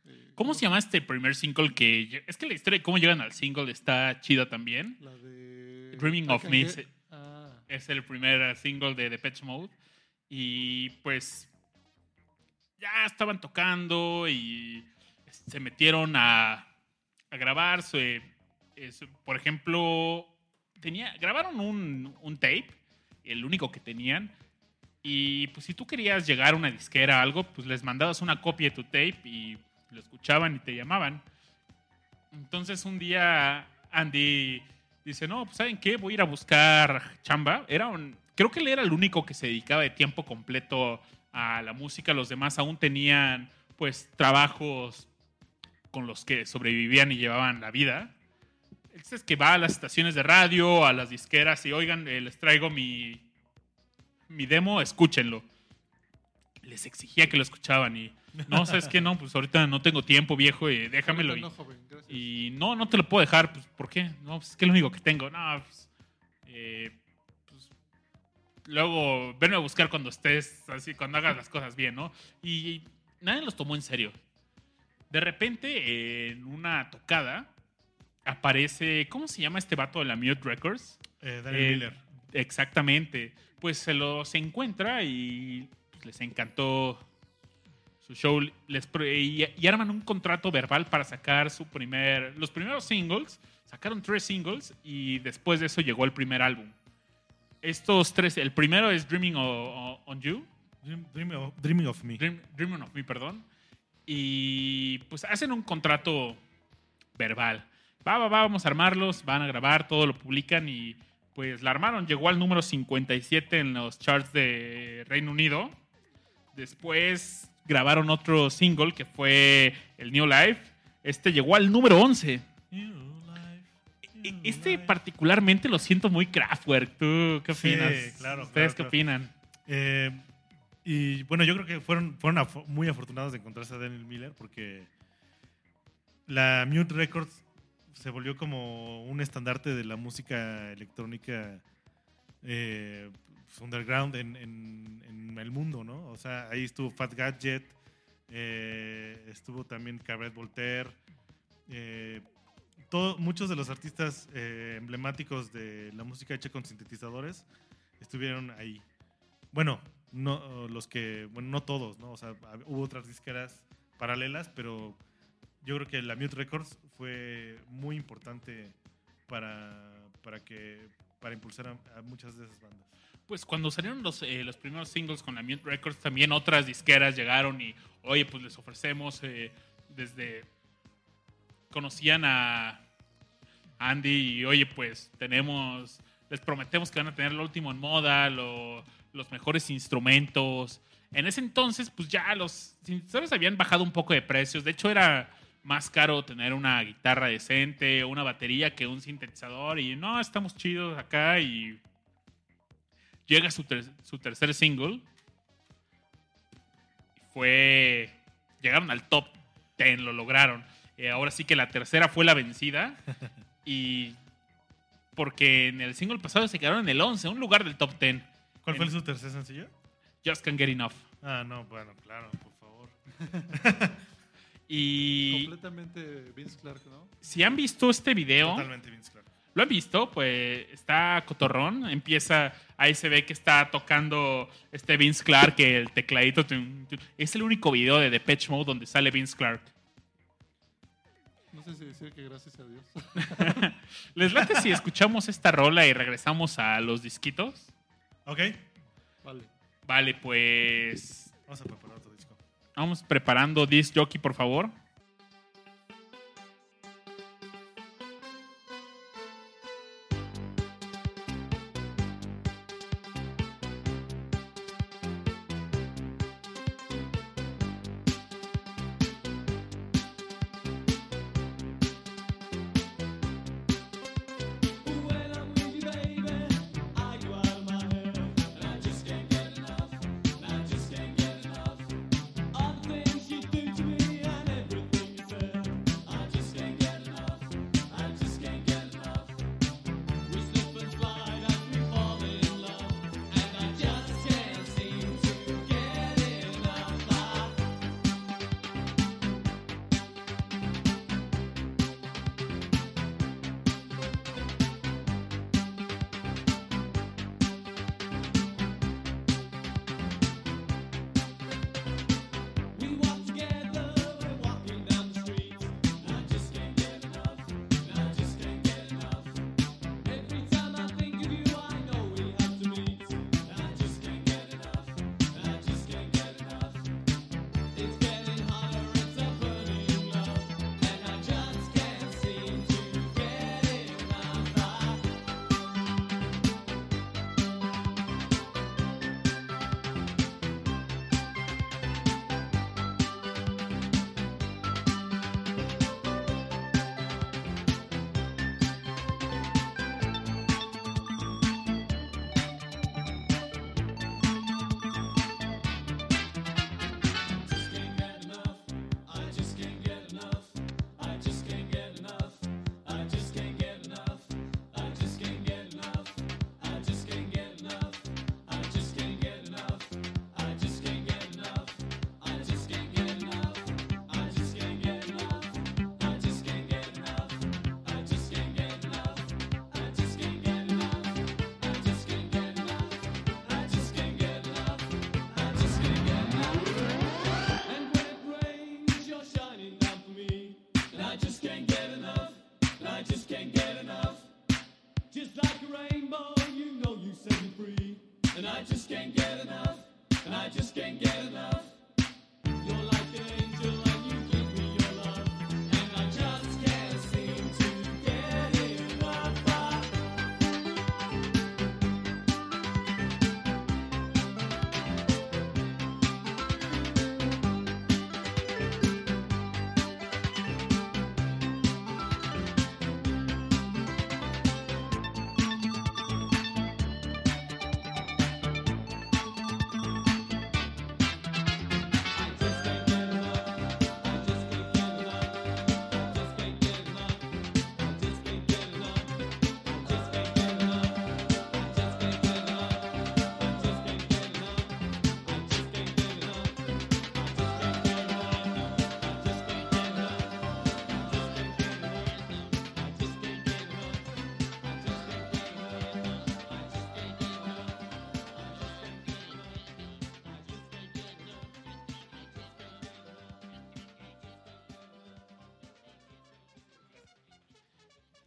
Eh, ¿Cómo se llama este primer single que... Es que la historia de cómo llegan al single está chida también. La de... Dreaming of Me. Ah, Es el primer single de Depeche Mode. Y pues ya estaban tocando y se metieron a, a grabar. su- es- por ejemplo, tenía, grabaron un, un tape, el único que tenían. Y pues si tú querías llegar a una disquera o algo, pues les mandabas una copia de tu tape y lo escuchaban y te llamaban. Entonces un día Andy dice, no, pues ¿saben qué? Voy a ir a buscar chamba. Era un, creo que él era el único que se dedicaba de tiempo completo a la música. Los demás aún tenían pues trabajos con los que sobrevivían y llevaban la vida. Es que va a las estaciones de radio, a las disqueras y oigan, eh, les traigo mi, mi demo, escúchenlo. Les exigía que lo escuchaban y no, ¿sabes qué? No, pues ahorita no tengo tiempo, viejo, y déjamelo. No, joven, gracias. y no, no te lo puedo dejar, pues, ¿por qué? No, pues es que es lo único que tengo. No, pues, eh, pues, luego venme a buscar cuando estés así, cuando hagas las cosas bien, ¿no? Y nadie los tomó en serio. De repente, en una tocada, aparece, ¿cómo se llama este vato de la Mute Records? Eh, Daniel Eh, Miller. Exactamente. Pues se los encuentra y pues, les encantó su show. Les, y, y arman un contrato verbal para sacar su primer. Los primeros singles. Sacaron tres singles y después de eso llegó el primer álbum. Estos tres, el primero es Dreaming o- o- on You. Dream- Dreaming of, Dreaming of Me. Dream- Dreaming of Me, perdón. Y pues hacen un contrato verbal. Va, va, va, vamos a armarlos, van a grabar, todo lo publican y pues la armaron. Llegó al número 57 en los charts de Reino Unido. Después grabaron otro single que fue el New Life. Este llegó al número 11. New life, E- new Este life. particularmente lo siento muy Kraftwerk. ¿Tú qué Sí, opinas? claro, ¿Ustedes claro, qué claro. opinan? Eh, y bueno, yo creo que fueron, muy afortunados de encontrarse a Daniel Miller porque la Mute Records se volvió como un estandarte de la música electrónica eh, pues, underground en, en- el mundo, ¿no? O sea, ahí estuvo Fat Gadget, eh, estuvo también Cabaret Voltaire, eh, todo- muchos de los artistas eh, emblemáticos de la música hecha con sintetizadores estuvieron ahí. Bueno, no los que, bueno, no todos, ¿no? O sea, hubo otras disqueras paralelas, pero yo creo que la Mute Records fue muy importante para, para que para impulsar a, a muchas de esas bandas. Pues cuando salieron los, eh, los primeros singles con la Mute Records, también otras disqueras llegaron y, oye, pues les ofrecemos eh, desde... Conocían a Andy y, oye, pues tenemos... Les prometemos que van a tener lo último en moda, lo- los mejores instrumentos. En ese entonces, pues ya los sintetizadores habían bajado un poco de precios. De hecho, era más caro tener una guitarra decente, una batería que un sintetizador. Y no, estamos chidos acá y llega su, ter- su tercer single. Fue. Llegaron al top 10, lo lograron. Eh, ahora sí que la tercera fue la vencida. Y. Porque en el single pasado se quedaron en el 11, un lugar del top 10. ¿Cuál fue su tercer sencillo? Just Can't Get Enough. Ah, no, bueno, claro, por favor. Y Completamente Vince Clark, ¿no? si han visto este video, Totalmente Vince Clark. lo han visto, pues está cotorrón. Empieza, ahí se ve que está tocando este Vince Clark, el tecladito. Es el único video de Depeche Mode donde sale Vince Clark. No sé si decir que gracias a Dios. ¿Les late si escuchamos esta rola y regresamos a los disquitos? Ok, vale. Vale, pues vamos a preparar otro disco. Vamos preparando disc jockey, por favor.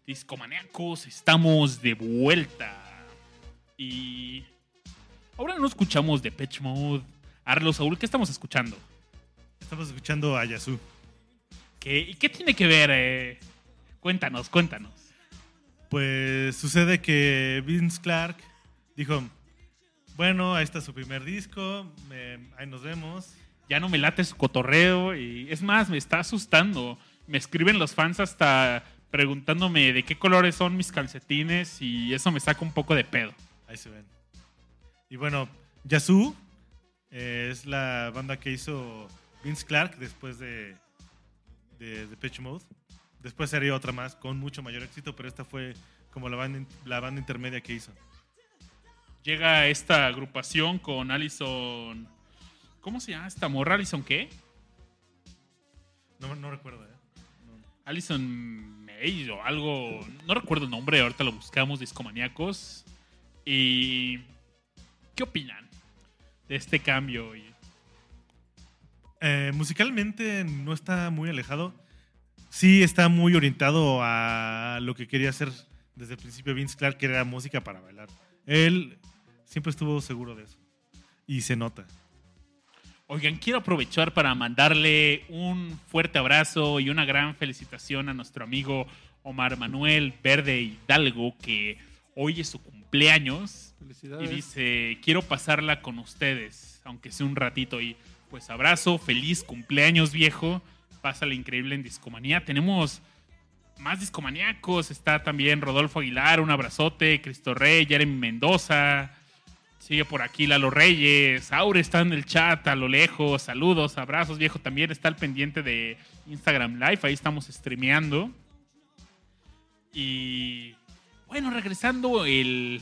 Discomaníacos, estamos de vuelta. Y ahora no escuchamos de Pitch Mode. Arlo Saúl, ¿qué estamos escuchando? Estamos escuchando a Yasu. ¿Qué, ¿Y qué tiene que ver? eh? Cuéntanos, cuéntanos. Pues sucede que Vince Clark dijo, bueno, ahí está su primer disco, ahí nos vemos. Ya no me late su cotorreo y es más, me está asustando. Me escriben los fans hasta preguntándome de qué colores son mis calcetines y eso me saca un poco de pedo. Ahí se ven. Y bueno, Yasu eh, es la banda que hizo Vince Clark después de, de Depeche Mode. Después haría otra más con mucho mayor éxito, pero esta fue como la banda, la banda intermedia que hizo. Llega esta agrupación con Allison. ¿Cómo se llama esta morra? ¿Allison qué? No, no recuerdo, ¿eh? No. Alison O algo. No recuerdo el nombre, ahorita lo buscamos, discomaníacos. ¿Y qué opinan de este cambio? Eh, musicalmente no está muy alejado. Sí está muy orientado a lo que quería hacer desde el principio Vince Clark, que era música para bailar. Él siempre estuvo seguro de eso. Y se nota. Oigan, quiero aprovechar para mandarle un fuerte abrazo y una gran felicitación a nuestro amigo Omar Manuel Verde Hidalgo, que hoy es su cumpleaños. Y Felicidades. dice, quiero pasarla con ustedes, aunque sea un ratito. Y pues abrazo, feliz cumpleaños viejo. Pásale increíble en Discomanía. Tenemos más discomaníacos. Está también Rodolfo Aguilar, un abrazote. Cristo Rey, Jeremy Mendoza. Sigue por aquí Lalo Reyes. Aure está en el chat a lo lejos. Saludos, abrazos, viejo. También está al pendiente de Instagram Live. Ahí estamos streameando. Y bueno, regresando el,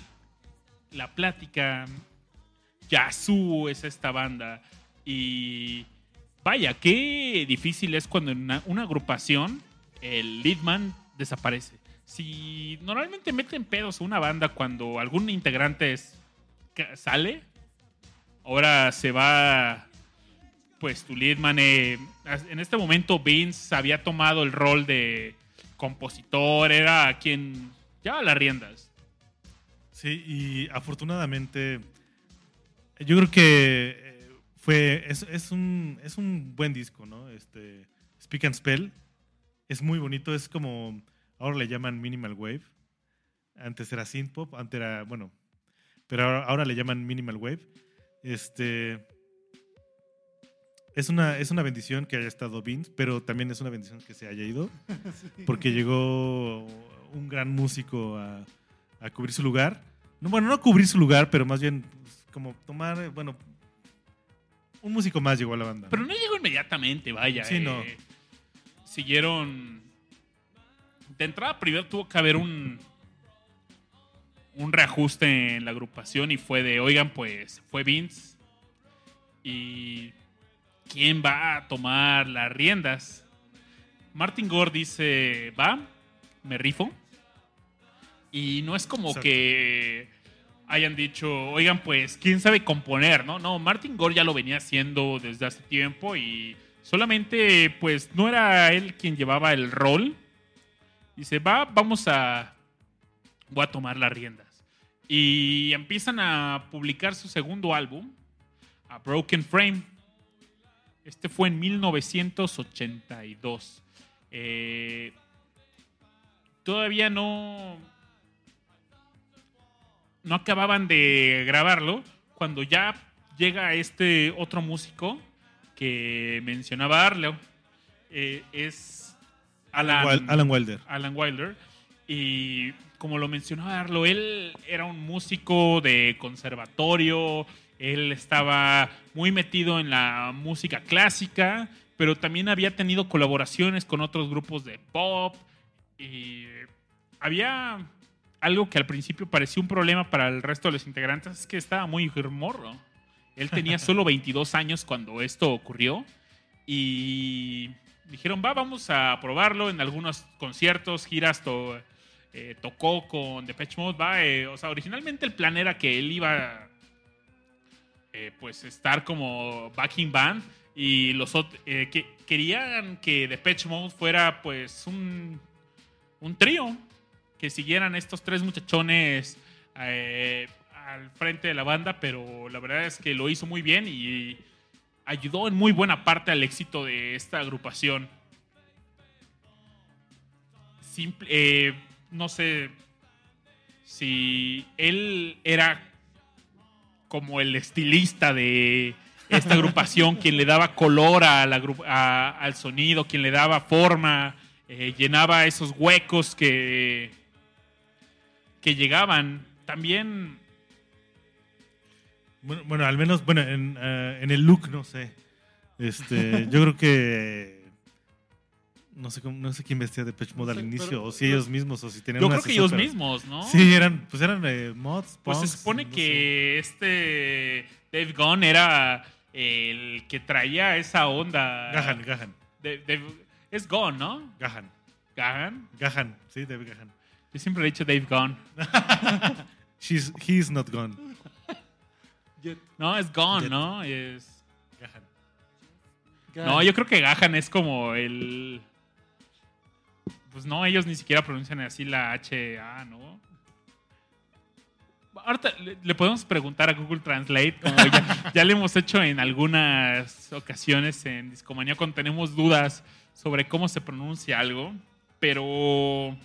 la plática. Yazoo es esta banda. Y vaya, qué difícil es cuando en una, agrupación el leadman desaparece. Si normalmente meten pedos a una banda cuando algún integrante es- sale, ahora se va. Pues tu leadman. eh, en este momento, Vince había tomado el rol de compositor, era quien llevaba las riendas. Sí, y afortunadamente, yo creo que eh, fue, es, es un, es un buen disco, ¿no? Este, Speak and Spell es muy bonito, es como, ahora le llaman Minimal Wave. Antes era synth pop, antes era, bueno, pero ahora, ahora le llaman Minimal Wave. Este, es una, es una bendición que haya estado Vince, pero también es una bendición que se haya ido, porque llegó un gran músico a, a cubrir su lugar. No, bueno, no cubrir su lugar, pero más bien pues, como tomar, eh, bueno, un músico más llegó a la banda. ¿no? Pero no llegó inmediatamente, vaya. Sí, eh, no. Siguieron. De entrada, primero tuvo que haber un. Un reajuste en la agrupación y fue de, oigan, pues fue Vince. ¿Y quién va a tomar las riendas? Martin Gore dice, va, me rifo. Y no es como Exacto. que hayan dicho, oigan, pues, ¿quién sabe componer? No, no, Martin Gore ya lo venía haciendo desde hace tiempo y solamente, pues, no era él quien llevaba el rol. Dice, va, vamos a, voy a tomar las riendas. Y empiezan a publicar su segundo álbum, a Broken Frame. Este fue en 1982. Eh, todavía no. No acababan de grabarlo cuando ya llega este otro músico que mencionaba Arleo. Eh, es Alan, Wil- Alan Wilder. Alan Wilder. Y como lo mencionaba Arlo, él era un músico de conservatorio, él estaba muy metido en la música clásica, pero también había tenido colaboraciones con otros grupos de pop. Y había algo que al principio parecía un problema para el resto de los integrantes, es que estaba muy morro. Él tenía solo 22 años cuando esto ocurrió. Y dijeron, va, vamos a probarlo en algunos conciertos, giras, to- eh, tocó con Depeche Mode, va. eh, o sea, originalmente el plan era que él iba eh, pues estar como backing band y los eh, que querían que Depeche Mode fuera pues un, un trío, que siguieran estos tres muchachones eh, al frente de la banda, pero la verdad es que lo hizo muy bien y ayudó en muy buena parte al éxito de esta agrupación. Simple, no sé si él era como el estilista de esta agrupación, quien le daba color a la a- al sonido, quien le daba forma, eh, llenaba esos huecos que, que llegaban. También Bueno, bueno, al menos, bueno, en, eh, en el look, no sé. Este, yo creo que no sé cómo- no sé quién vestía de Pitch Mode No al inicio, pero- o si ellos mismos, o si tenían yo creo que ellos pero- mismos, ¿no? Sí, eran, pues eran eh, mods. Pues se supone no que este Dave Gunn era el que traía esa onda. Gahan, Gahan, De- de- es Gunn, ¿no? Gahan, Gahan. Gahan, sí, David Gahan. Yo siempre he dicho Dave Gunn. She's, he's not gone. No, es Gunn, Jet. ¿no? Es... Gahan. No, yo creo que Gahan es como el. Pues no, ellos ni siquiera pronuncian así la H-A, ¿no? Ahorita le, le podemos preguntar a Google Translate, como ya, ya le hemos hecho en algunas ocasiones en Discomanía cuando tenemos dudas sobre cómo se pronuncia algo, pero.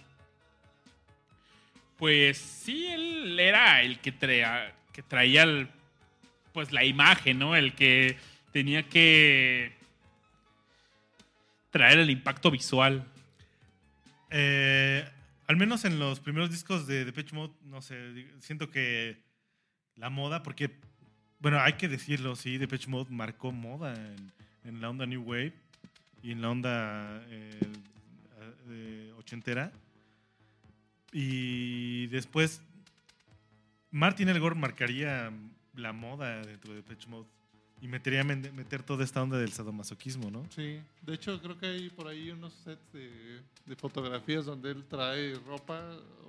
Pues sí, él era el que traía, que traía el- pues la imagen, ¿no? El que tenía que traer el impacto visual. Eh, al menos en los primeros discos de Depeche Mode, no sé, siento que la moda, porque, bueno, hay que decirlo, sí, Depeche Mode marcó moda en, la onda New Wave y en la onda eh, eh, ochentera. Y después, Martin Elgor marcaría la moda dentro de Depeche Mode y metería meter toda esta onda del sadomasoquismo, ¿no? Sí, de hecho creo que hay por ahí unos sets de, de fotografías donde él trae ropa,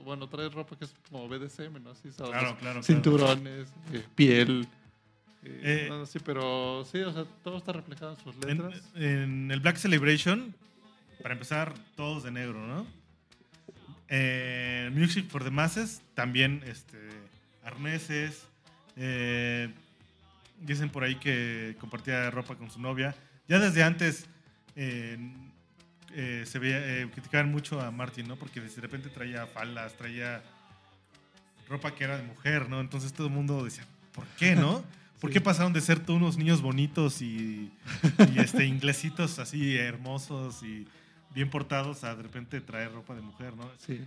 bueno, trae ropa que es como BDSM, ¿no? Así. Claro, claro, Cinturones, eh, piel. eh, Eh, no, sí, pero sí, o sea, todo está reflejado en sus letras. en el Black Celebration, para empezar, todos de negro, ¿no? En Music for the Masses, también este, arneses. eh, dicen por ahí que compartía ropa con su novia. Ya desde antes eh, eh, se veía, eh, criticaban mucho a Martin, ¿no? Porque de repente traía faldas, traía ropa que era de mujer, ¿no? Entonces todo el mundo decía, ¿por qué, no? ¿Por Sí. qué pasaron de ser todos unos niños bonitos y, y, este, inglesitos así hermosos y bien portados a de repente traer ropa de mujer, ¿no? Sí.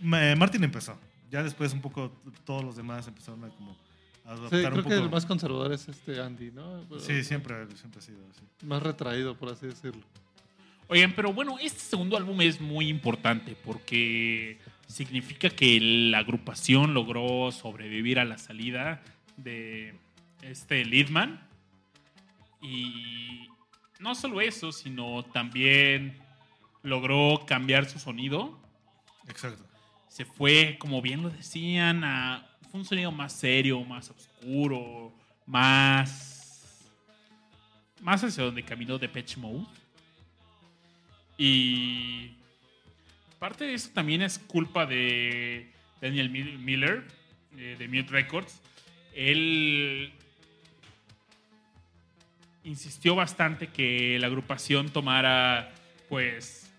Ma- Martin empezó. Ya después un poco todos los demás empezaron a como Sí, creo un que el más conservador es este Andy, ¿no? Pero- Sí, siempre, siempre ha sido así. Más retraído, por así decirlo. Oigan, pero bueno, este segundo álbum es muy importante porque significa que la agrupación logró sobrevivir a la salida de este Lidman. Y no solo eso, sino también logró cambiar su sonido. Exacto. Se fue, como bien lo decían, a un sonido más serio, más oscuro, más más hacia donde caminó Depeche Mode. Y parte de eso también es culpa de Daniel Mil- Miller, eh, de Mute Records. Él insistió bastante que la agrupación tomara, pues,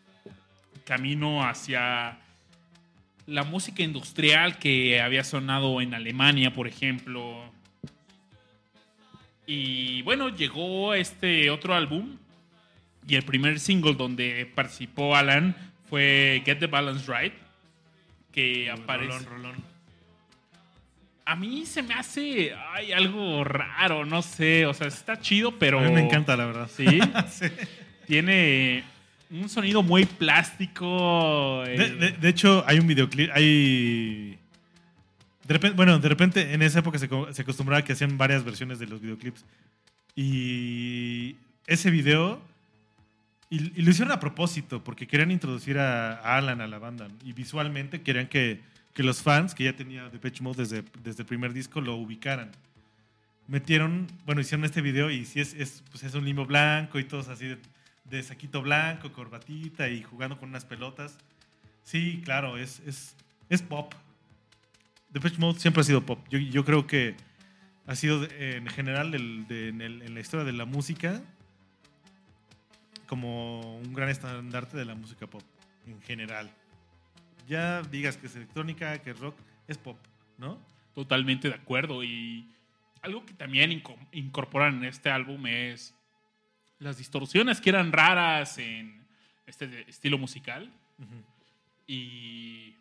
camino hacia la música industrial que había sonado en Alemania, por ejemplo. Y bueno, llegó este otro álbum y el primer single donde participó Alan fue Get the Balance Right, que aparece... Rolón, rolón. A mí se me hace ay, algo raro, no sé, o sea, está chido, pero... A mí me encanta, la verdad. Sí, Sí. tiene un sonido muy plástico. eh, De, de- de hecho, hay un videoclip, hay... De repente, bueno, de repente en esa época se, se acostumbraba que hacían varias versiones de los videoclips. Y ese video... Y, y lo hicieron a propósito, porque querían introducir a, a Alan a la banda. Y visualmente querían que, que los fans, que ya tenía Depeche Mode desde, desde el primer disco, lo ubicaran. Metieron, bueno, hicieron este video y sí es, es, pues es un limbo blanco y todos así de, de saquito blanco, corbatita y jugando con unas pelotas. Sí, claro, es, es, es pop. Mode siempre ha sido pop. Yo, yo creo que ha sido en general en, en la historia de la música como un gran estandarte de la música pop en general. Ya digas que es electrónica, que es rock, es pop, ¿no? Totalmente de acuerdo. Y algo que también inco- incorporan en este álbum es las distorsiones que eran raras en este estilo musical. Y.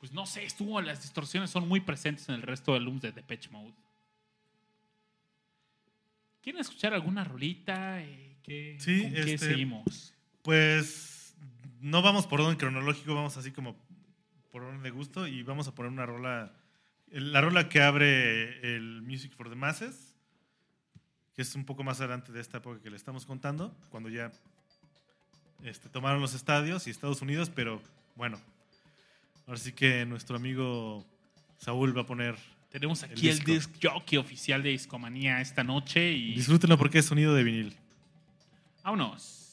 Pues no sé, estuvo, las distorsiones son muy presentes en el resto de álbumes de Depeche Mode. ¿Quieren escuchar alguna rolita? Eh, ¿Qué, Sí, ¿Con qué este- seguimos? Pues no vamos por orden cronológico, vamos así como por orden de gusto y vamos a poner una rola, la rola que abre el Music for the Masses, que es un poco más adelante de esta época que le estamos contando, cuando ya este, tomaron los estadios y Estados Unidos, pero bueno, ahora sí que nuestro amigo Saúl va a poner, Tenemos aquí el, disco. disc jockey oficial de Discomanía esta noche y disfrútenlo porque es sonido de vinil. vámonos.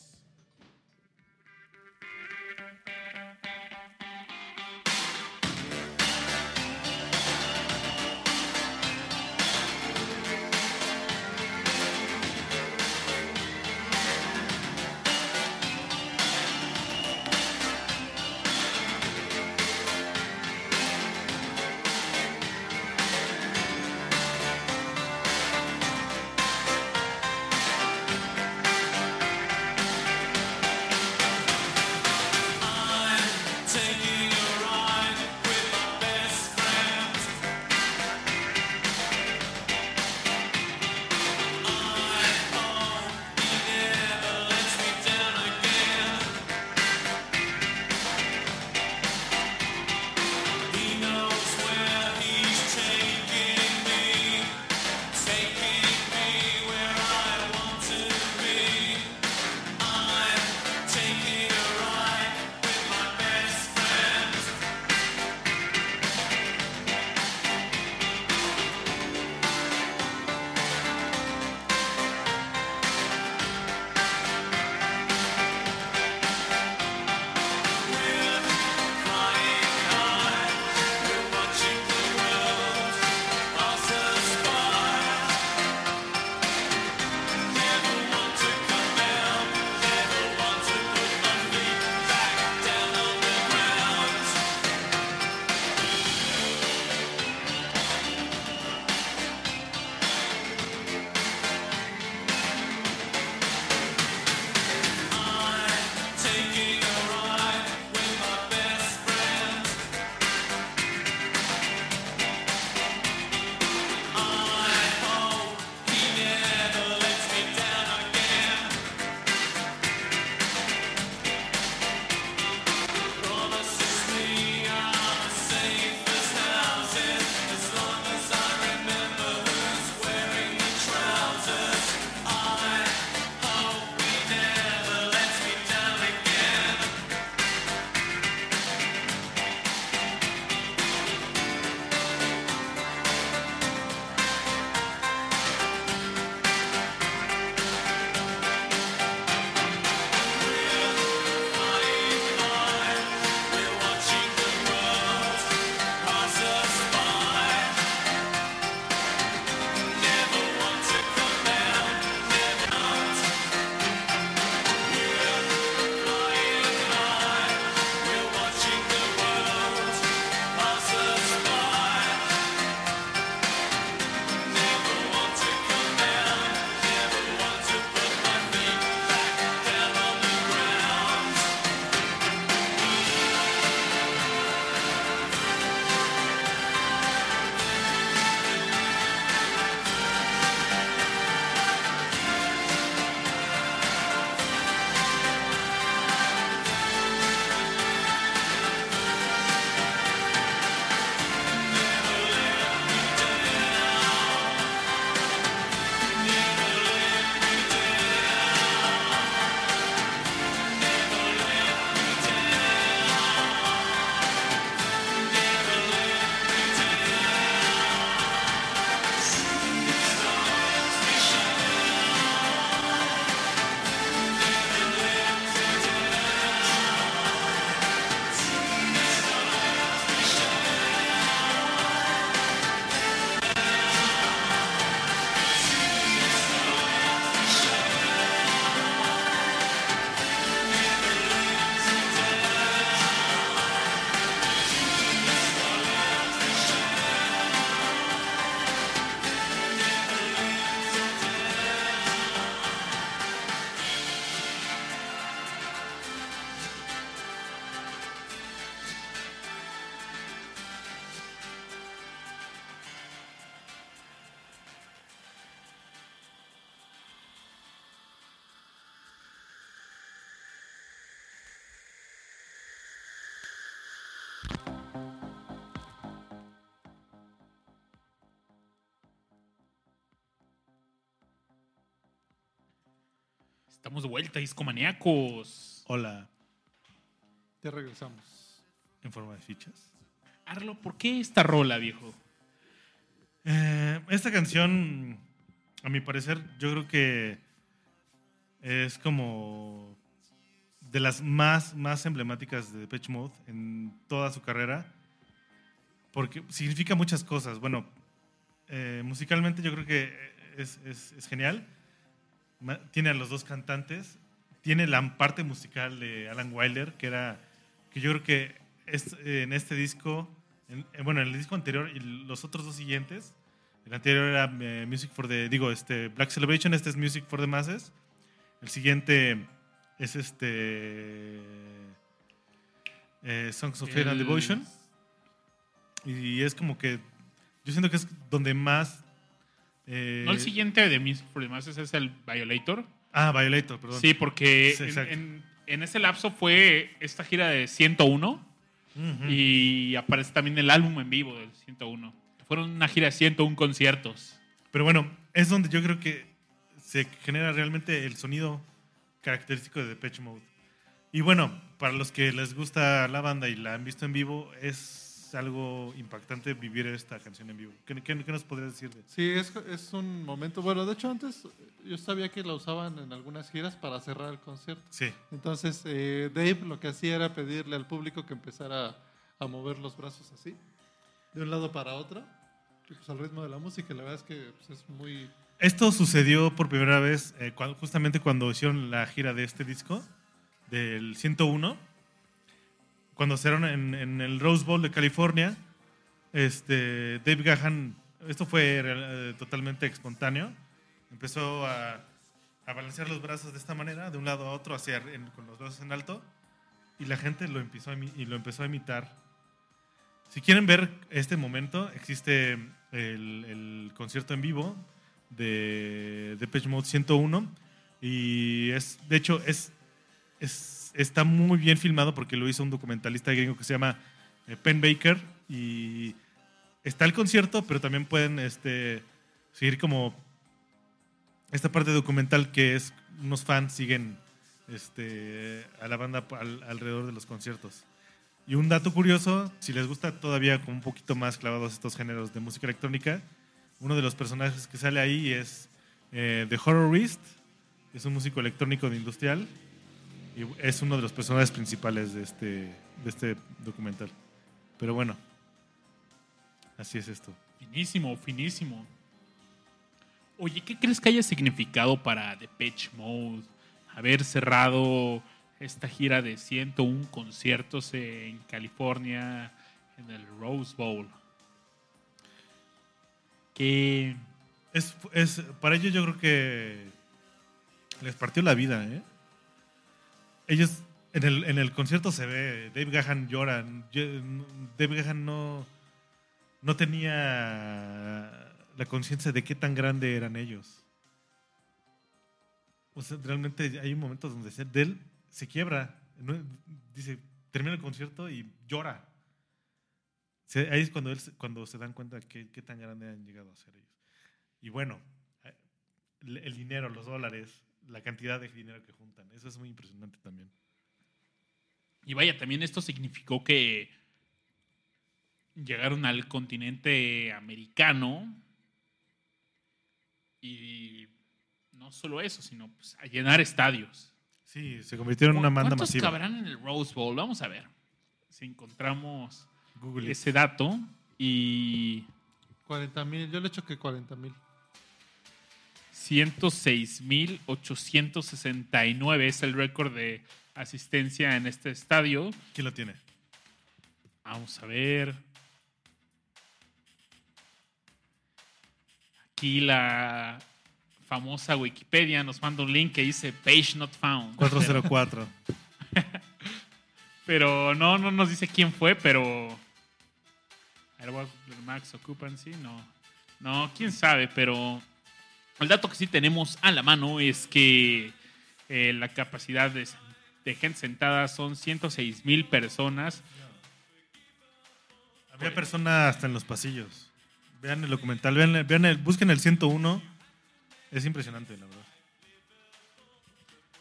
Estamos de vuelta, discomaníacos. Hola, Ya regresamos. en forma de fichas. Arlo, ¿por qué esta rola, viejo? Eh, esta canción, a mi parecer, yo creo que es como de las más, más emblemáticas de Depeche Mode en toda su carrera, porque significa muchas cosas. Bueno, eh, musicalmente yo creo que es, es- es genial. Tiene a los dos cantantes, tiene la parte musical de Alan Wilder, que era, que yo creo que es, en este disco, en- bueno, en el disco anterior y los otros dos siguientes, el anterior era eh, Music for the, digo, este, Black Celebration, este es Music for the Masses, el siguiente es este eh, Songs of Fate and Devotion, y es como que, yo siento que es donde más... eh, ¿No el siguiente de Music for the Masses es el Violator? Ah, Violator, perdón. Sí, porque Sí, en, en- en ese lapso fue esta gira de 101 Ujú. y aparece también el álbum en vivo del 101. Fueron una gira de 101 conciertos. Pero bueno, es donde yo creo que se genera realmente el sonido característico de Depeche Mode. Y bueno, para los que les gusta la banda y la han visto en vivo, es algo impactante vivir esta canción en vivo. ¿Qué, qué- qué nos podrías decir de Sí, es, es un momento. Bueno, de hecho, antes yo sabía que la usaban en algunas giras para cerrar el concierto. Sí, Entonces, eh, Dave lo que hacía era pedirle al público que empezara a mover los brazos así, de un lado para otro, pues al ritmo de la música. La verdad es que pues, es muy. Esto sucedió por primera vez eh, cuan- justamente cuando hicieron la gira de este disco, del 101, cuando hicieron en, en el Rose Bowl de California. Este, Dave Gahan, esto fue eh, totalmente espontáneo, empezó a, a balancear los brazos de esta manera, de un lado a otro, hacia, en- con los brazos en alto, y la gente lo empezó a, y lo empezó a imitar. Si quieren ver este momento, existe el, el concierto en vivo de Depeche Mode 101 y es, de hecho, es, es- está muy bien filmado porque lo hizo un documentalista gringo que se llama eh, Penn Baker y está el concierto, pero también pueden este, seguir como esta parte documental que es unos fans siguen este, a la banda al- alrededor de los conciertos. Y un dato curioso, si les gusta todavía como un poquito más clavados estos géneros de música electrónica, uno de los personajes que sale ahí es eh, The Horrorist, es un músico electrónico de industrial y es uno de los personajes principales de este, de este documental. Pero bueno, así es esto. Finísimo, finísimo. Oye, ¿qué crees que haya significado para Depeche Mode haber cerrado esta gira de 101 conciertos en California, en el Rose Bowl? Que Es, es, para ellos yo creo que les partió la vida, ¿eh? Ellos, en el, en el concierto se ve, Dave Gahan llora. Dave Gahan no, no tenía la conciencia de qué tan grande eran ellos. O sea, realmente hay momentos donde se- se quiebra. Dice, termina el concierto y llora. Ahí es cuando, él, cuando se dan cuenta qué, qué tan grande han llegado a ser ellos. Y bueno, eh, el dinero, los dólares, la cantidad de dinero que juntan, eso es muy impresionante también. Y vaya, también esto significó que llegaron al continente americano y no solo eso, sino pues, a llenar estadios. Sí, se convirtieron en una banda ¿Cuántos masiva. cabrán en el Rose Bowl? Vamos a ver si encontramos Google ese dato y 40 mil, yo le echo que 40 mil. 106.869 es el récord de asistencia en este estadio. ¿Quién lo tiene? Vamos a ver. Aquí la famosa Wikipedia nos manda un link que dice page not found. 404. Pero no, no nos dice quién fue, pero. A ver, voy a googlear Max Occupancy, no. No, quién sabe, pero. El dato que sí tenemos a la mano es que eh, la capacidad de, de gente sentada son 106 mil personas. Había personas hasta en los pasillos. Vean el documental, vean, vean el, busquen el 101. Es impresionante, la verdad.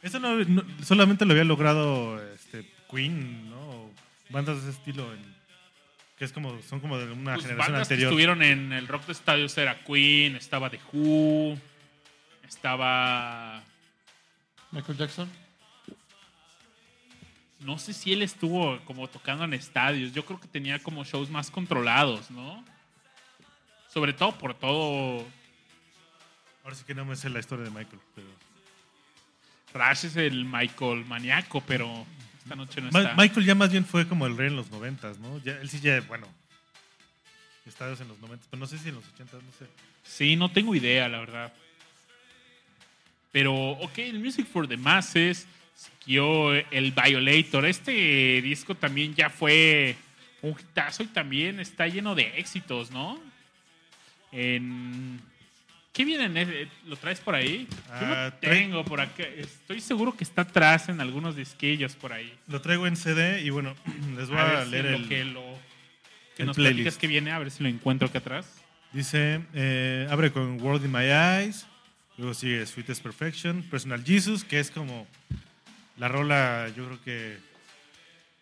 Eso no, no- solamente lo había logrado este, Queen, ¿no? O bandas de ese estilo, en- que es como, son como de una Pues generación bandas que anterior. estuvieron en el Rock de Estadios era Queen, estaba The Who, estaba... Michael Jackson. No sé si él estuvo como tocando en estadios. Yo creo que tenía como shows más controlados, ¿no? Sobre todo por todo... Ahora sí que no me sé la historia de Michael, pero... Rash es el Michael maníaco, pero esta noche no Ma- está. Michael ya más bien fue como el rey en los noventas, ¿no? Ya, él sí ya, bueno, estadios en los noventas, pero no sé si en los ochentas, no sé. Sí, no tengo idea, la verdad. Pero, ok, el Music for the Masses siguió el Violator. Este disco también ya fue un hitazo y también está lleno de éxitos, ¿no? En... ¿Qué viene en ese? ¿Lo traes por ahí? Yo lo Ah, tengo por acá. Estoy seguro que está atrás en algunos disquillos por ahí. Lo traigo en CD y bueno, les voy A a, ver si leer lo el... que lo que el nos playlist. platicas que viene, a ver si lo encuentro acá atrás. Dice, eh, abre con World in My Eyes, luego sigue Sweetest Perfection, Personal Jesus, que es como la rola, yo creo que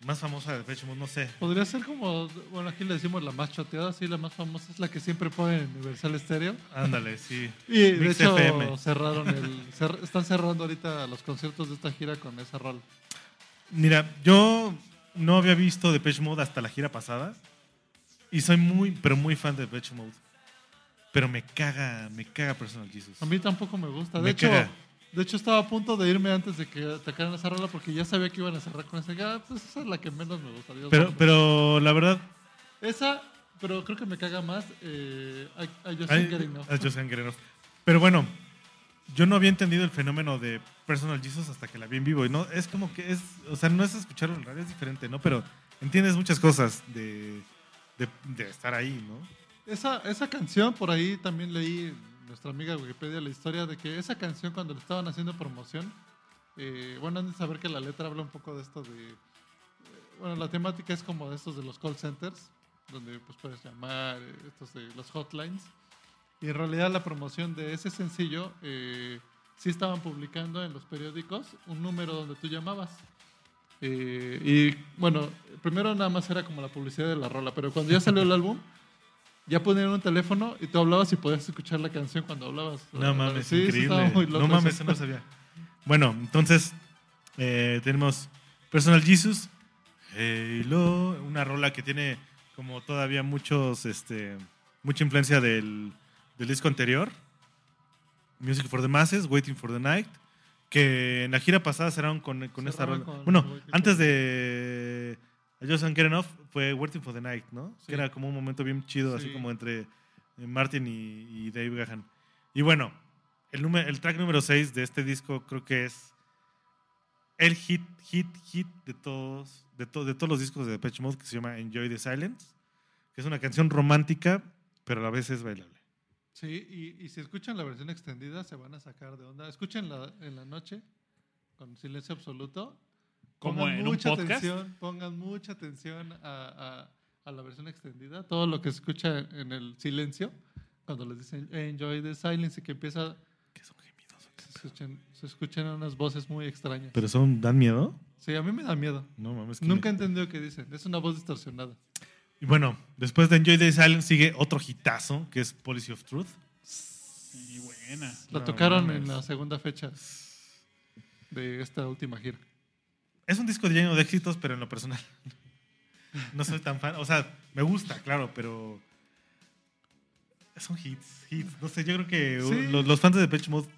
más famosa de Depeche Mode, no sé. Podría ser como, bueno, aquí le decimos la más choteada, sí, la más famosa es la que siempre ponen en Universal Stereo. Ándale, sí. Y de Mix hecho FM. cerraron el, cer- están cerrando ahorita los conciertos de esta gira con esa rol. Mira, yo no había visto Depeche Mode hasta la gira pasada y soy muy, pero muy fan de Depeche Mode. Pero me caga, me caga Personal Jesus. A mí tampoco me gusta. De Me hecho, caga. de hecho estaba a punto de irme antes de que atacaran esa rola porque ya sabía que iban a cerrar con esa. Ah, pues esa es la que menos me gusta. Dios Pero, pero la verdad, Esa, pero creo que me caga más. Eh, can't get enough. Pero bueno, yo no había entendido el fenómeno de Personal Jesus hasta que la vi en vivo. Y no, es como que es, o sea, no es escucharlo en radio, es diferente, ¿no? Pero entiendes muchas cosas de, de, de estar ahí, ¿no? Esa, esa canción, por ahí también leí nuestra amiga Wikipedia la historia de que esa canción cuando le estaban haciendo promoción, eh, bueno, han de saber que la letra habla un poco de esto de, eh, bueno, la temática es como de estos de los call centers, donde pues puedes llamar, eh, estos de los hotlines, y en realidad la promoción de ese sencillo, eh, sí estaban publicando en los periódicos un número donde tú llamabas. Eh, y bueno, primero nada más era como la publicidad de la rola, pero cuando ya salió el álbum, ya ponían un teléfono y tú hablabas y podías escuchar la canción cuando hablabas. No mames, Sí, increíble. muy loco no mames, eso. no sabía. Bueno, entonces eh, tenemos Personal Jesus, Halo, una rola que tiene como todavía muchos, este, mucha influencia del, del disco anterior, Music for the Masses, Waiting for the Night, que en la gira pasada cerraron con, con esta rola. con Bueno, antes de Just Get Enough fue Waiting for the Night, ¿no? Sí. Que era como un momento bien chido, así Sí. como entre eh, Martin y, y Dave Gahan. Y bueno, el, número, el track número 6 de este disco creo que es el hit, hit, hit de todos, de, to- de todos los discos de Depeche Mode que se llama Enjoy the Silence, que es una canción romántica, pero a la vez es bailable. Sí, y, y si escuchan la versión extendida se van a sacar de onda. Escuchen la, en la noche con silencio absoluto. Como Pongan en un mucha podcast. atención, pongan mucha atención a, a- a la versión extendida. Todo lo que se escucha en el silencio, cuando les dicen enjoy the silence y que empieza, Que son gemidos. se escuchan, se escuchan unas voces muy extrañas. ¿Pero son, dan miedo? Sí, a mí me da miedo. No mames. que Nunca he me- entendido qué dicen. Es una voz distorsionada. Y bueno, después de Enjoy the Silence sigue otro hitazo, que es Policy of Truth. Sí, buena. La No tocaron mames. en la segunda fecha de esta última gira. Es un disco lleno de éxitos, pero en lo personal no soy tan fan. O sea, me gusta, claro, pero son hits, hits. No sé, yo creo que uh, Sí. los, los fans de Depeche Mode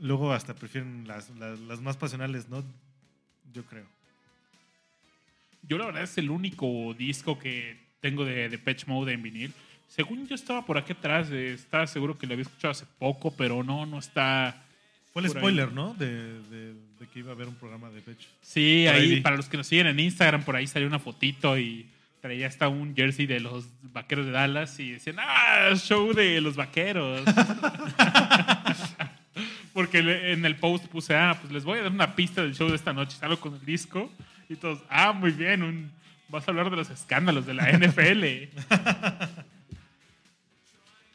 luego hasta prefieren las, las, las más pasionales, ¿no? Yo creo. Yo la verdad es el único disco que tengo de, de Patch Mode en vinil. Según yo estaba por aquí atrás, eh, estaba seguro que lo había escuchado hace poco, pero no, no está. Fue el ahí. spoiler, ¿no? De, de- de que iba a haber un programa de Depeche. Sí, Por ahí ahí, para los que nos siguen en Instagram, por ahí salió una fotito y traía hasta un jersey de los vaqueros de Dallas y decían, ¡ah! Show de los vaqueros. Porque en el post puse, ah, pues les voy a dar una pista del show de esta noche. Salgo con el disco y todos, ah, muy bien, un- vas a hablar de los escándalos de la NFL.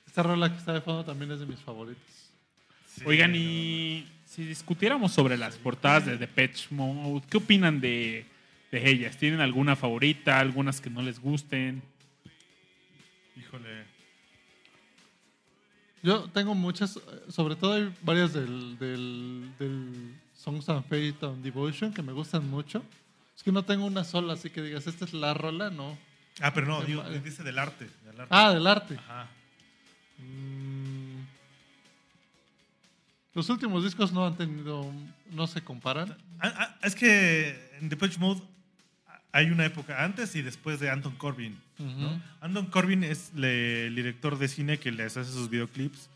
Esta rola que está de fondo también es de mis favoritos. Oigan, y Si discutiéramos sobre las portadas de Depeche Mode, ¿qué opinan de, de ellas? ¿Tienen alguna favorita? ¿Algunas que no les gusten? Híjole. Yo tengo muchas, sobre todo hay varias del, del, del Songs and Fate and Devotion que me gustan mucho. Es que no tengo una sola, así que digas, esta es la rola, no. Ah, pero no, digo, dice del arte. del arte. Ah, del arte. Ajá. Mm. Los últimos discos no han tenido, no se comparan. Ah, ah, es que en Depeche Mode hay una época antes y después de Anton Corbin. Anton Corbin es le- el director de cine que les hace sus videoclips,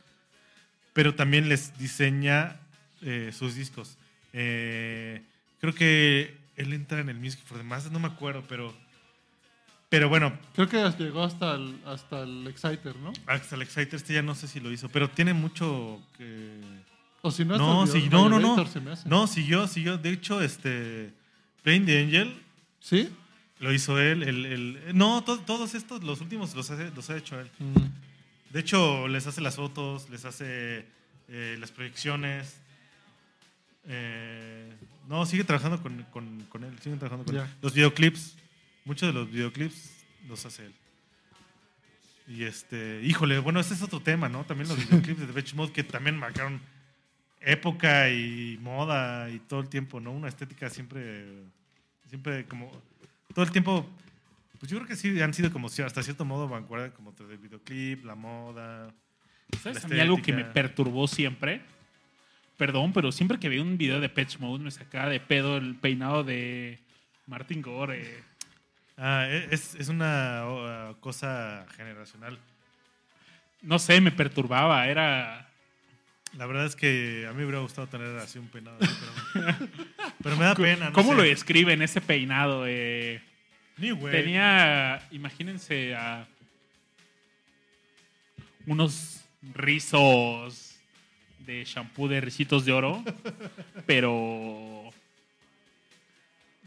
pero también les diseña eh, sus discos. Eh, creo que él entra en el Music for the Masses, no me acuerdo, pero, pero bueno, Creo que llegó hasta el, hasta el Exciter, ¿no? hasta el Exciter este ya no sé si lo hizo, pero tiene mucho que... O si no, No, Viol- no, no, no. No, siguió, siguió. De hecho, este. Playing the Angel ¿Sí? lo hizo él. El, el- no, to- todos estos, los últimos, los, hace- los ha hecho él. Mm. De hecho, les hace las fotos, les hace eh, las proyecciones. Eh, no, sigue trabajando con, con- con él. Sigue trabajando con él. Los videoclips, muchos de los videoclips los hace él. Y este, híjole, bueno, este es otro tema, ¿no? También los videoclips de Depeche Mode que también marcaron época y moda y todo el tiempo, ¿no? Una estética siempre, siempre como, todo el tiempo, pues yo creo que sí han sido como hasta cierto modo vanguardia como el videoclip, la moda. ¿Sabes? La A mí algo que me perturbó siempre. Perdón, pero siempre que veía un video de Patch Mode me sacaba de pedo el peinado de Martin Gore. Ah, e- es, es una cosa generacional. No sé, me perturbaba. Era. La verdad es que a mí me hubiera gustado tener así un peinado, pero, pero me da pena. no ¿Cómo sé. lo describen ese peinado? Eh, New Wave. tenía, imagínense, a unos rizos de shampoo de risitos de oro, pero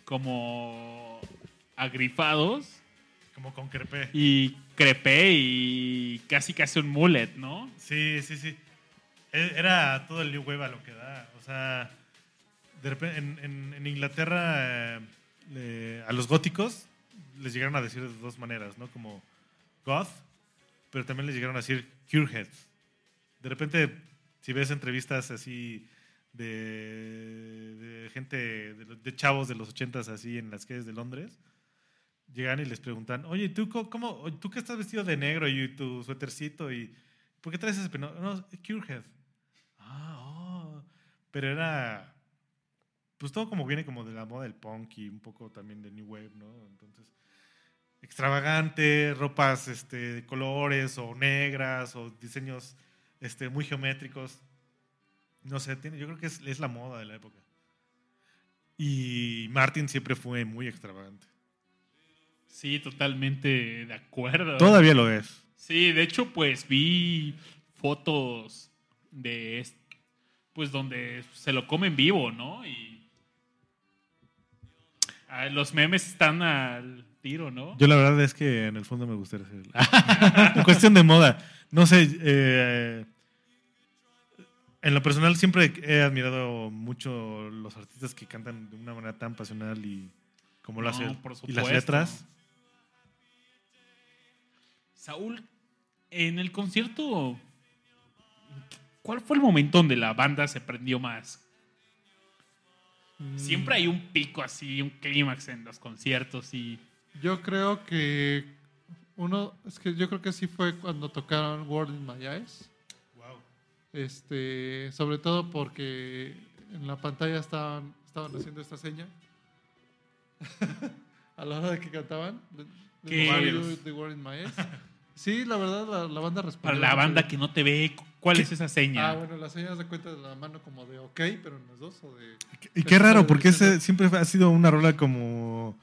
como agrifados Como con crepé. y crepé y casi casi un mullet, ¿no? Sí, sí, sí. E- Era todo el New Wave a lo que da. O sea, de repente en, Inglaterra eh, a los góticos les llegaron a decir de dos maneras, ¿no? Como goth, pero también les llegaron a decir cureheads. De repente, si ves entrevistas así de, gente, de, chavos de los ochentas así en las calles de Londres, llegan y les preguntan, oye, ¿tú cómo, tú que estás vestido de negro y tu suétercito y ¿por qué traes ese peinado? No, Curehead. Pero era, pues todo como viene como de la moda del punk y un poco también de New Wave, ¿no? Entonces, extravagante, ropas este, de colores o negras o diseños este, muy geométricos. No sé, tiene, yo creo que es, es la moda de la época. Y Martin siempre fue muy extravagante. Sí, totalmente de acuerdo. Todavía lo es. Sí, de hecho, pues vi fotos de est- pues donde se lo comen vivo, ¿no? Y ah, los memes están al tiro, ¿no? Yo la verdad es que en el fondo me gustaría hacer En cuestión de moda, no sé, eh, en lo personal siempre he admirado mucho los artistas que cantan de una manera tan pasional y como lo No, hace él. por Y las letras, Saúl, en el concierto, ¿cuál fue el momento donde la banda se prendió más? Mm, Siempre hay un pico así, un clímax en los conciertos y Yo creo que uno, es que yo creo que sí fue cuando tocaron World in My Eyes. wow. Este, sobre todo porque en la pantalla estaban, estaban haciendo esta seña a la hora de que cantaban. ¿Qué? The World in My Eyes. Sí, la verdad, la, la banda respondió. para la banda que no te ve, ¿cuál es esa seña? Ah, bueno, la seña se cuenta de la mano como de ok, pero en los dos o de. Y qué raro, porque ese siempre ha sido una rola como.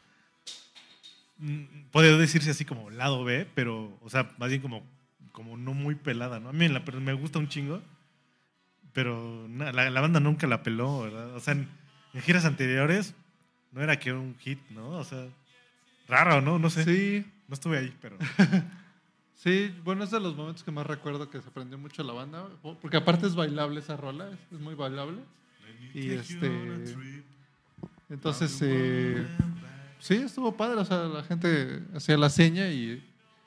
mm, Puede decirse así como lado B, pero, o sea, más bien como, como no muy pelada, ¿no? A mí la- me gusta un chingo, pero na- la, la banda nunca la peló, ¿verdad? O sea, en, en giras anteriores no era que un hit, ¿no? O sea, raro, ¿no? No sé. Sí, No estuve ahí, pero. sí, bueno, es de los momentos que más recuerdo que se aprendió mucho la banda, porque aparte es bailable esa rola, es, es muy bailable. Y este. Entonces, eh, sí, estuvo padre. O sea, la gente hacía la seña y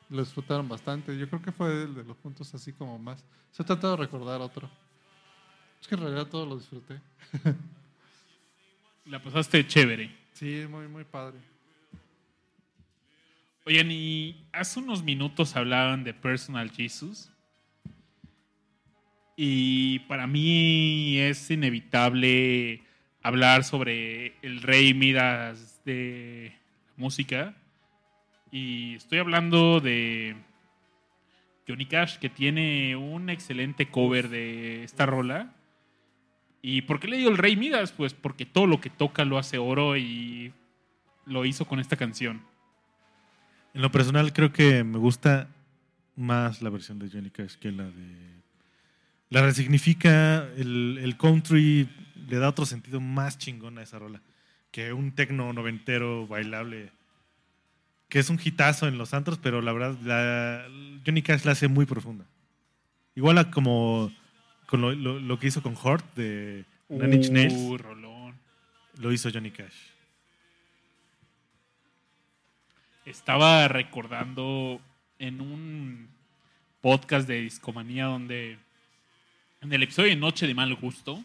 lo disfrutaron bastante. Yo creo que fue el de los puntos así como más. Se ha tratado de recordar otro. Es que en realidad todo lo disfruté. La pasaste chévere. Sí, muy, muy padre. Oigan, y hace unos minutos hablaban de Personal Jesus. Y para mí es inevitable hablar sobre el rey Midas de música. Y estoy hablando de Johnny Cash, que tiene un excelente cover de esta rola. ¿Y por qué le digo el rey Midas? Pues porque todo lo que toca lo hace oro y lo hizo con esta canción. En lo personal creo que me gusta más la versión de Johnny Cash que la de... La resignifica, el, el country le da otro sentido más chingón a esa rola que un tecno noventero bailable que es un hitazo en los antros, pero la verdad la, Johnny Cash la hace muy profunda. Igual a como con lo, lo- lo que hizo con Hort de Nine Inch Nails, Uh, rolón. lo hizo Johnny Cash. Estaba recordando en un podcast de Discomanía donde en el episodio de Noche de Mal Gusto,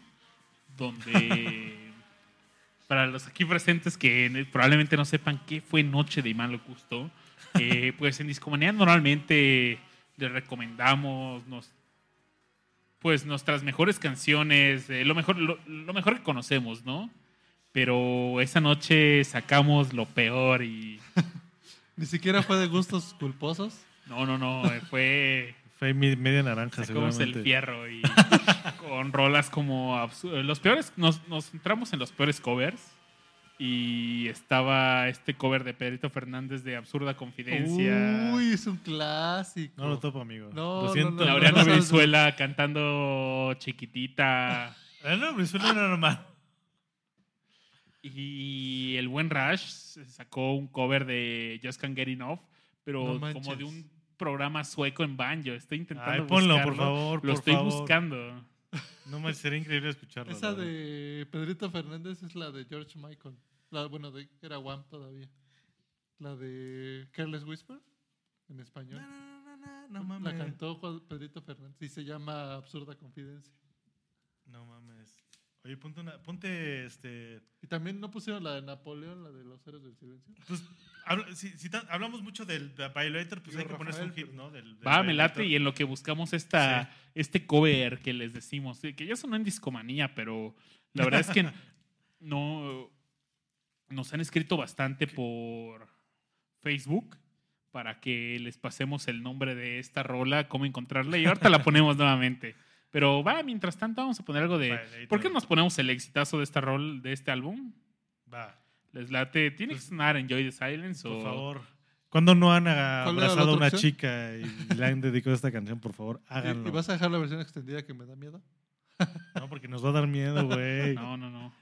donde para los aquí presentes que probablemente no sepan qué fue Noche de Mal Gusto, eh, pues en Discomanía normalmente les recomendamos nos, pues nuestras mejores canciones, eh, lo mejor lo, lo mejor que conocemos, ¿no? Pero esa noche sacamos lo peor y Ni siquiera fue de gustos culposos. no, no, no, eh, fue Fue mi- media naranja sacamos el seguramente. fierro y con rolas como los peores nos, nos centramos en los peores covers y estaba este cover de Pedrito Fernández de Absurda Confidencia. Uy, es un clásico. No lo topo, amigo. No, lo no, siento. no, Laureano no sabes- Brizuela cantando Chiquitita. Ah, no, Brizuela era normal. Y el buen Rush sacó un cover de Just Can't Get Enough, pero No como de un programa sueco en banjo. Estoy intentando Ay, ponlo, por favor, Lo por estoy favor. buscando. No me sería increíble escucharlo. Esa de Pedrito Fernández es la de George Michael. La, bueno, de, era Wham todavía. La de Careless Whisper, en español. No, no, no, no, no La mames. cantó Juan- Pedrito Fernández y se llama Absurda Confidencia. No mames. Oye, ponte una, ponte este. Y también no pusieron la de Napoleón, la de los héroes del silencio. Pues si, si hablamos mucho del The Violator, pues Digo, hay que ponerse un Rafael, hit, ¿no? Del, del Va, me late y en lo que buscamos esta, Sí. este cover que les decimos, que ya sonó en discomanía, pero la verdad es que no nos han escrito bastante por Facebook para que les pasemos el nombre de esta rola, cómo encontrarla y ahorita la ponemos nuevamente. Pero va, mientras tanto vamos a poner algo de... ¿Por qué no nos ponemos el exitazo de esta rol, de este álbum? Va, ¿Les late? ¿Tiene que Pues, sonar Enjoy the Silence? por o... favor. Cuando no han abrazado a una opción? chica y le han dedicado esta canción, por favor, ¿Y, háganlo. y vas a dejar la versión extendida que me da miedo? No, porque nos va a dar miedo, güey. No, no, no.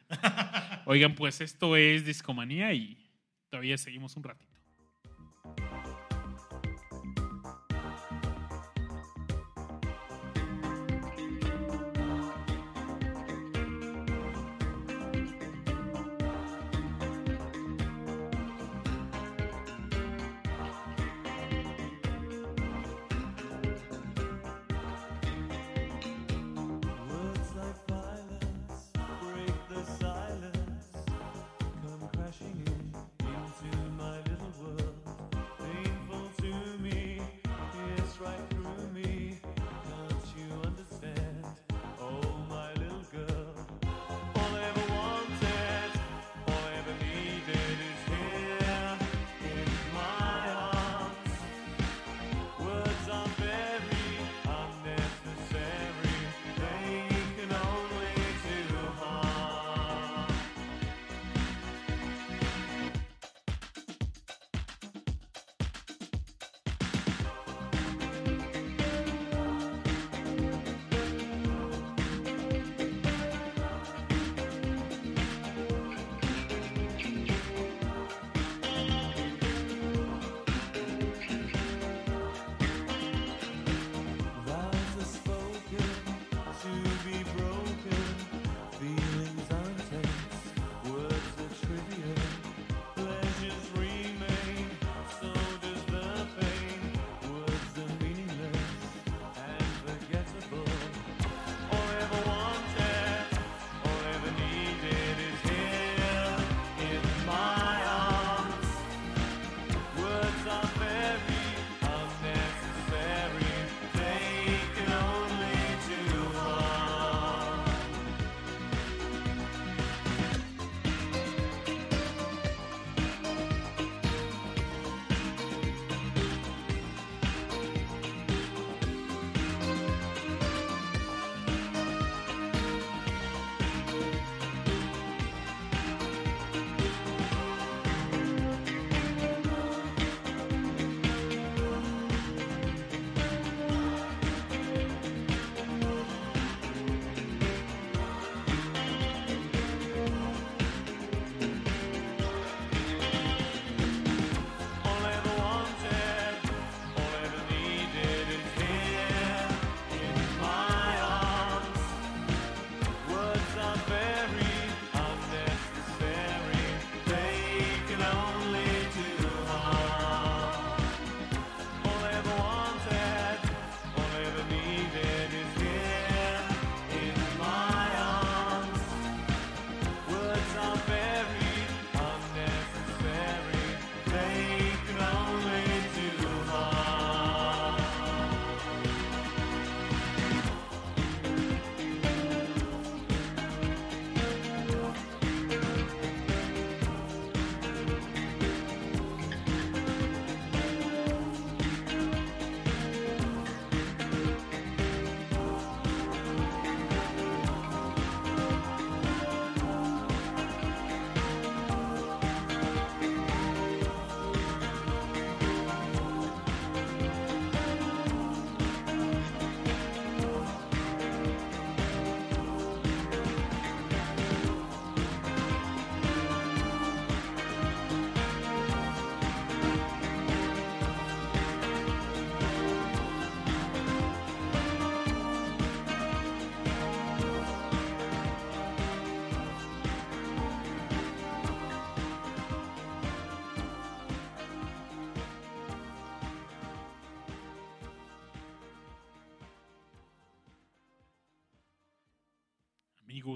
Oigan, pues esto es Discomanía y todavía seguimos un ratito.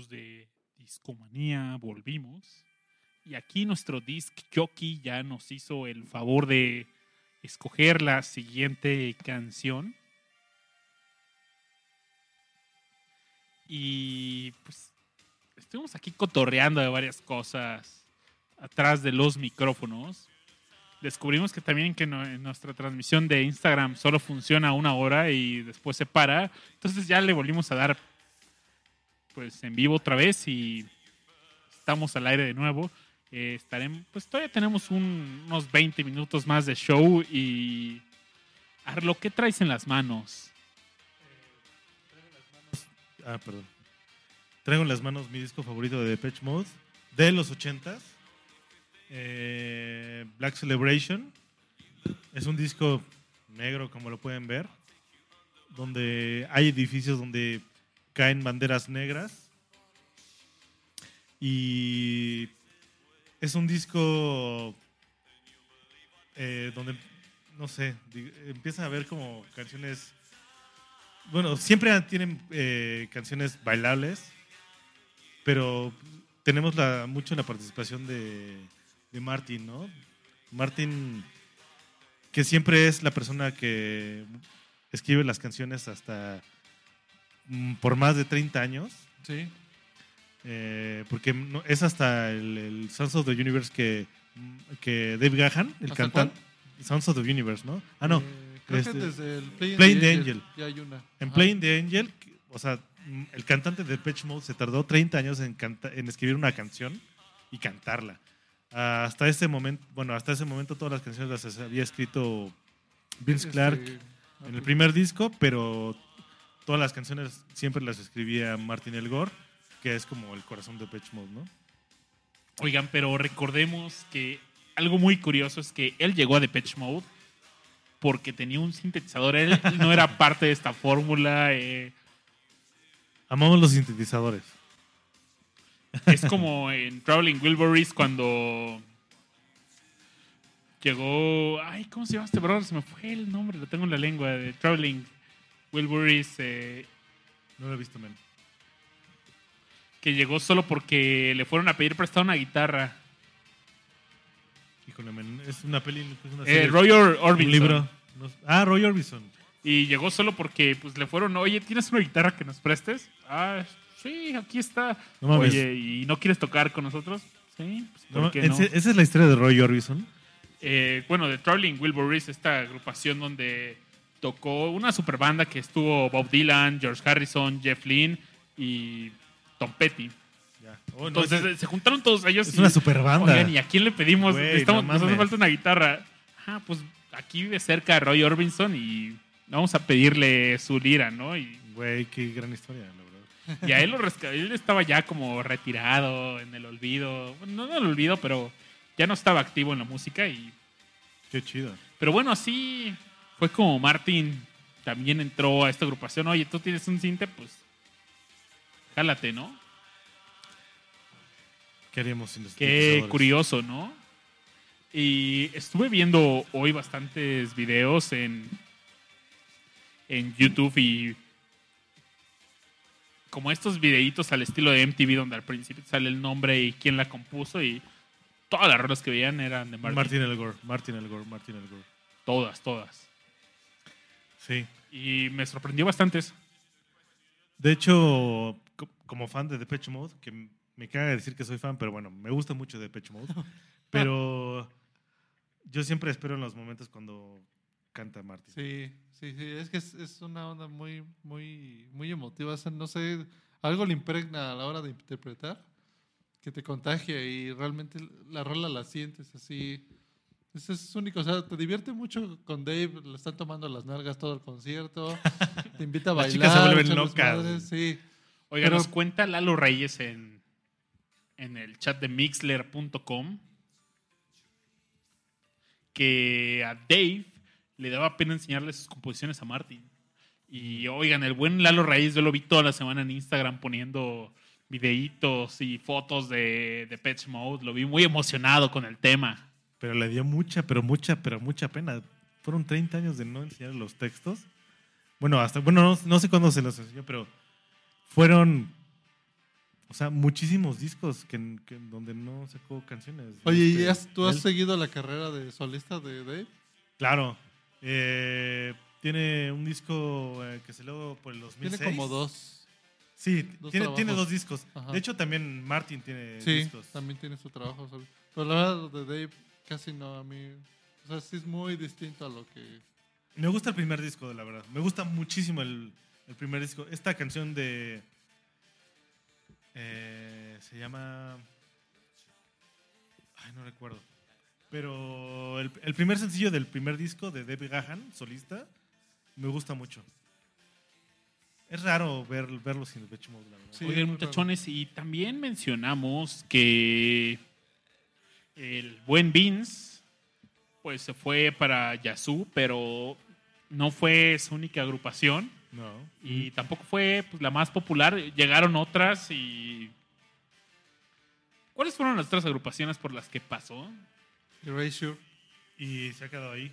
De Discomanía, volvimos. Y aquí nuestro disc jockey ya nos hizo el favor de escoger la siguiente canción. Y pues estuvimos aquí cotorreando de varias cosas atrás de los micrófonos. Descubrimos que también que en nuestra transmisión de Instagram solo funciona una hora y después se para. Entonces ya le volvimos a dar pues en vivo otra vez y estamos al aire de nuevo. Eh, estaremos, pues todavía tenemos un- unos 20 minutos más de show y Arlo, ¿qué traes en las manos? Ah, perdón. Traigo en las manos mi disco favorito de Depeche Mode de los 80s. eh, Black Celebration. Es un disco negro, como lo pueden ver, donde hay edificios donde caen banderas negras. Y es un disco eh, donde, no sé, di- empieza a ver como canciones bueno, siempre tienen eh, canciones bailables, pero tenemos la, mucho la participación de, Martin, ¿no? Martin, que siempre es la persona que escribe las canciones hasta por más de 30 años, Sí. eh, porque no- es hasta el, el Sons of the Universe que, que Dave Gahan, el ¿Hasta cantante, Sons of the Universe, ¿no? Ah, no. Eh, creo este, que desde el Playing, Playing the Angel. Ya hay una. En Ajá. Playing the Angel, o sea, mm, el cantante de Pitch Mode se tardó 30 años en, canta- en escribir una canción y cantarla. Ah, hasta ese momento, bueno, hasta ese momento todas las canciones las había escrito Vince Este, Clark en el primer disco, pero todas las canciones siempre las escribía Martin El Gore, que es como el corazón de Pitch Mode, ¿no? Oigan, pero recordemos que algo muy curioso es que él llegó a Depeche Mode porque tenía un sintetizador. Él no era parte de esta fórmula. eh, Amamos los sintetizadores. es como en Traveling Wilburys cuando llegó. Ay, ¿cómo se llama este brother? Se me fue el nombre, lo tengo en la lengua. De Traveling Wilburys. eh, No lo he visto, men. que llegó solo porque le fueron a pedir prestada una guitarra. Híjole, men, es una peli, es una Eh, serie, Roy Or- un Orbison. libro. Ah, Roy Orbison. Y llegó solo porque pues le fueron, oye, ¿tienes una guitarra que nos prestes? Ah, sí, aquí está. No mames. Oye, ¿y no quieres tocar con nosotros? Sí, pues, ¿por No, qué no? ese- esa es la historia de Roy Orbison. Eh, bueno, de Traveling Wilburys, esta agrupación donde tocó una super banda que estuvo Bob Dylan, George Harrison, Jeff Lynne y Tom Petty. Ya. Oh, no, Entonces se juntaron todos ellos. es y, una super banda. Oigan, ¿y a quién le pedimos? No nos hace falta una guitarra. Ah, pues aquí vive cerca Roy Orbison y vamos a pedirle su lira, ¿no? Y, Güey, qué gran historia, la verdad. y a él lo resca- él estaba ya como retirado en el olvido. Bueno, no en el olvido, pero ya no estaba activo en la música. y Qué chido. Pero bueno, así fue como Martin también entró a esta agrupación. Oye, tú tienes un cinte, pues jálate, ¿no? ¿Qué haríamos sin los Qué curioso, ¿no? Y estuve viendo hoy bastantes videos en, en YouTube y como estos videitos al estilo de MTV donde al principio sale el nombre y quién la compuso y todas las rolas que veían eran de Martin. Martin El Gore, Martin El Gore, Martin El Gore. Todas, todas. Sí. Y me sorprendió bastante eso. De hecho, co- como fan de Depeche Mode, que me caga decir que soy fan, pero bueno, me gusta mucho Depeche Mode. pero yo siempre espero en los momentos cuando canta Martin. Sí, sí, sí. Es que es, es una onda muy, muy, muy emotiva. O sea, no sé, algo le impregna a la hora de interpretar que te contagia y realmente la rola la sientes así. Eso es único. O sea, te divierte mucho con Dave. Le están tomando las nalgas todo el concierto. Te invita a Las bailar. chicas se vuelven locas. desmadre, Sí. Oiga, Pero- nos cuenta Lalo Reyes en, en el chat de mixler.com que a Dave le daba pena enseñarle sus composiciones a Martin. Y oigan, el buen Lalo Reyes, yo lo vi toda la semana en Instagram poniendo videitos y fotos de, de Patch Mode. Lo vi muy emocionado con el tema. Pero le dio mucha, pero mucha, pero mucha pena. Fueron 30 años de no enseñar los textos. Bueno, hasta, bueno, no, no sé cuándo se los enseñó, pero fueron O sea, muchísimos discos que, que- donde no sacó canciones. Oye, ¿y Este, has- tú has él- seguido la carrera de solista de Dave? Claro. Eh, tiene un disco eh, que se luego por el 2006. Tiene como dos. Sí, dos tiene, tiene dos discos. Ajá. De hecho, también Martin tiene Sí, discos. también tiene su trabajo. Pero la verdad, de Dave casi no a mí. O sea, sí es muy distinto a lo que. Me gusta el primer disco, la verdad. Me gusta muchísimo el, el primer disco. Esta canción de. eh, se llama. Ay, no recuerdo. Pero el, el primer sencillo del primer disco de Dave Gahan, solista, me gusta mucho. Es raro ver, verlo sin Depeche Mode, la verdad. Sí, Oigan, muchachones, y también mencionamos que el buen Vince pues se fue para Yazoo, pero no fue su única agrupación No. y tampoco fue pues, la más popular. Llegaron otras y... ¿Cuáles fueron las otras agrupaciones por las que pasó? Erasure. Y se ha quedado ahí.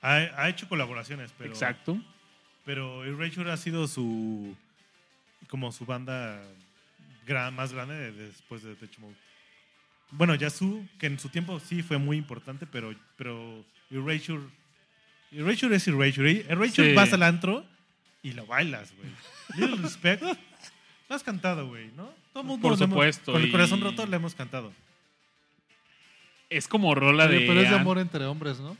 Ha, ha hecho colaboraciones, pero. Exacto. Pero Erasure ha sido su. como su banda gra- más grande de- después de Depeche Mode. Bueno, Yazoo, que en su tiempo sí fue muy importante, pero, pero Erasure. Erasure es Erasure. Erasure Sí. vas al antro y lo bailas, güey. Little Respect. Lo has cantado, güey, ¿no? Todo mundo Por lo hemos- supuesto, con el y- corazón roto le hemos cantado. Es como rola Oye, de... pero es de amor entre hombres, ¿no?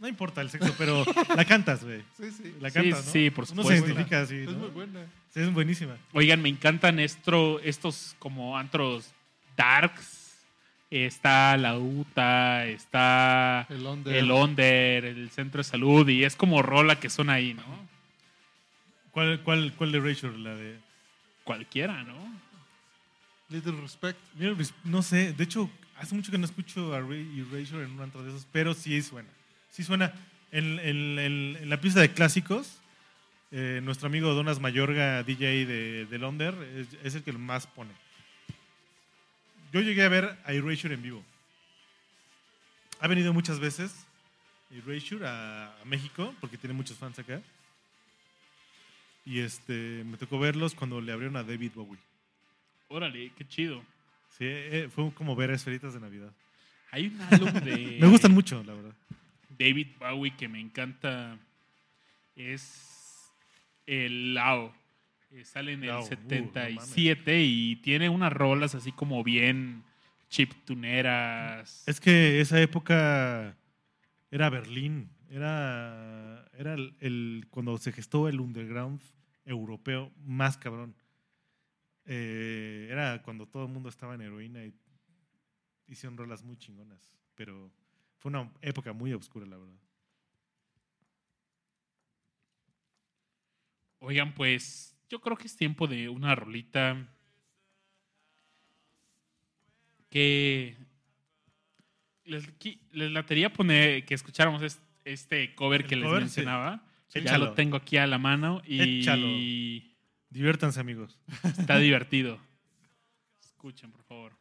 No importa el sexo, pero la cantas, güey. Sí, sí. La Sí, cantas, ¿no? sí, por Uno se supuesto. identifica así, Es ¿no? muy buena. Sí, es buenísima. Oigan, me encantan estos como antros darks. Está la UTA, está El Under. el Onder, el Centro de Salud, y es como rola que son ahí, ¿no? ¿Cuál, cuál, cuál de Erasure? La de... Cualquiera, ¿no? Little Respect. No sé, de hecho, hace mucho que no escucho a Ray Erasure en un antro de esos, pero sí suena. Sí suena. En, en- en- en la pista de clásicos, eh, nuestro amigo Donas Mayorga, DJ de, de Londer, es, es el que más pone. Yo llegué a ver a Erasure en vivo. Ha venido muchas veces Erasure a, a México, porque tiene muchos fans acá. Y este, me tocó verlos cuando le abrieron a David Bowie. Órale, qué chido. Sí, eh, fue como ver esferitas de Navidad. Hay un álbum de Me gustan mucho, la verdad. David Bowie que me encanta. Es el Lao. Eh, Sale en el uh, no 77 y tiene unas rolas así como bien chiptuneras. Es que esa época era Berlín. Era, era el, el- cuando se gestó el underground europeo más cabrón. Eh, era cuando todo el mundo estaba en heroína y hicieron rolas muy chingonas. Pero fue una época muy oscura, la verdad. Oigan, pues yo creo que es tiempo de una rolita que les, les latería poner que escucháramos es- este cover El que les cover, sí. mencionaba. Ya Échalo. lo tengo aquí a la mano y Échalo. Diviértanse, amigos. está divertido. Escuchen, por favor.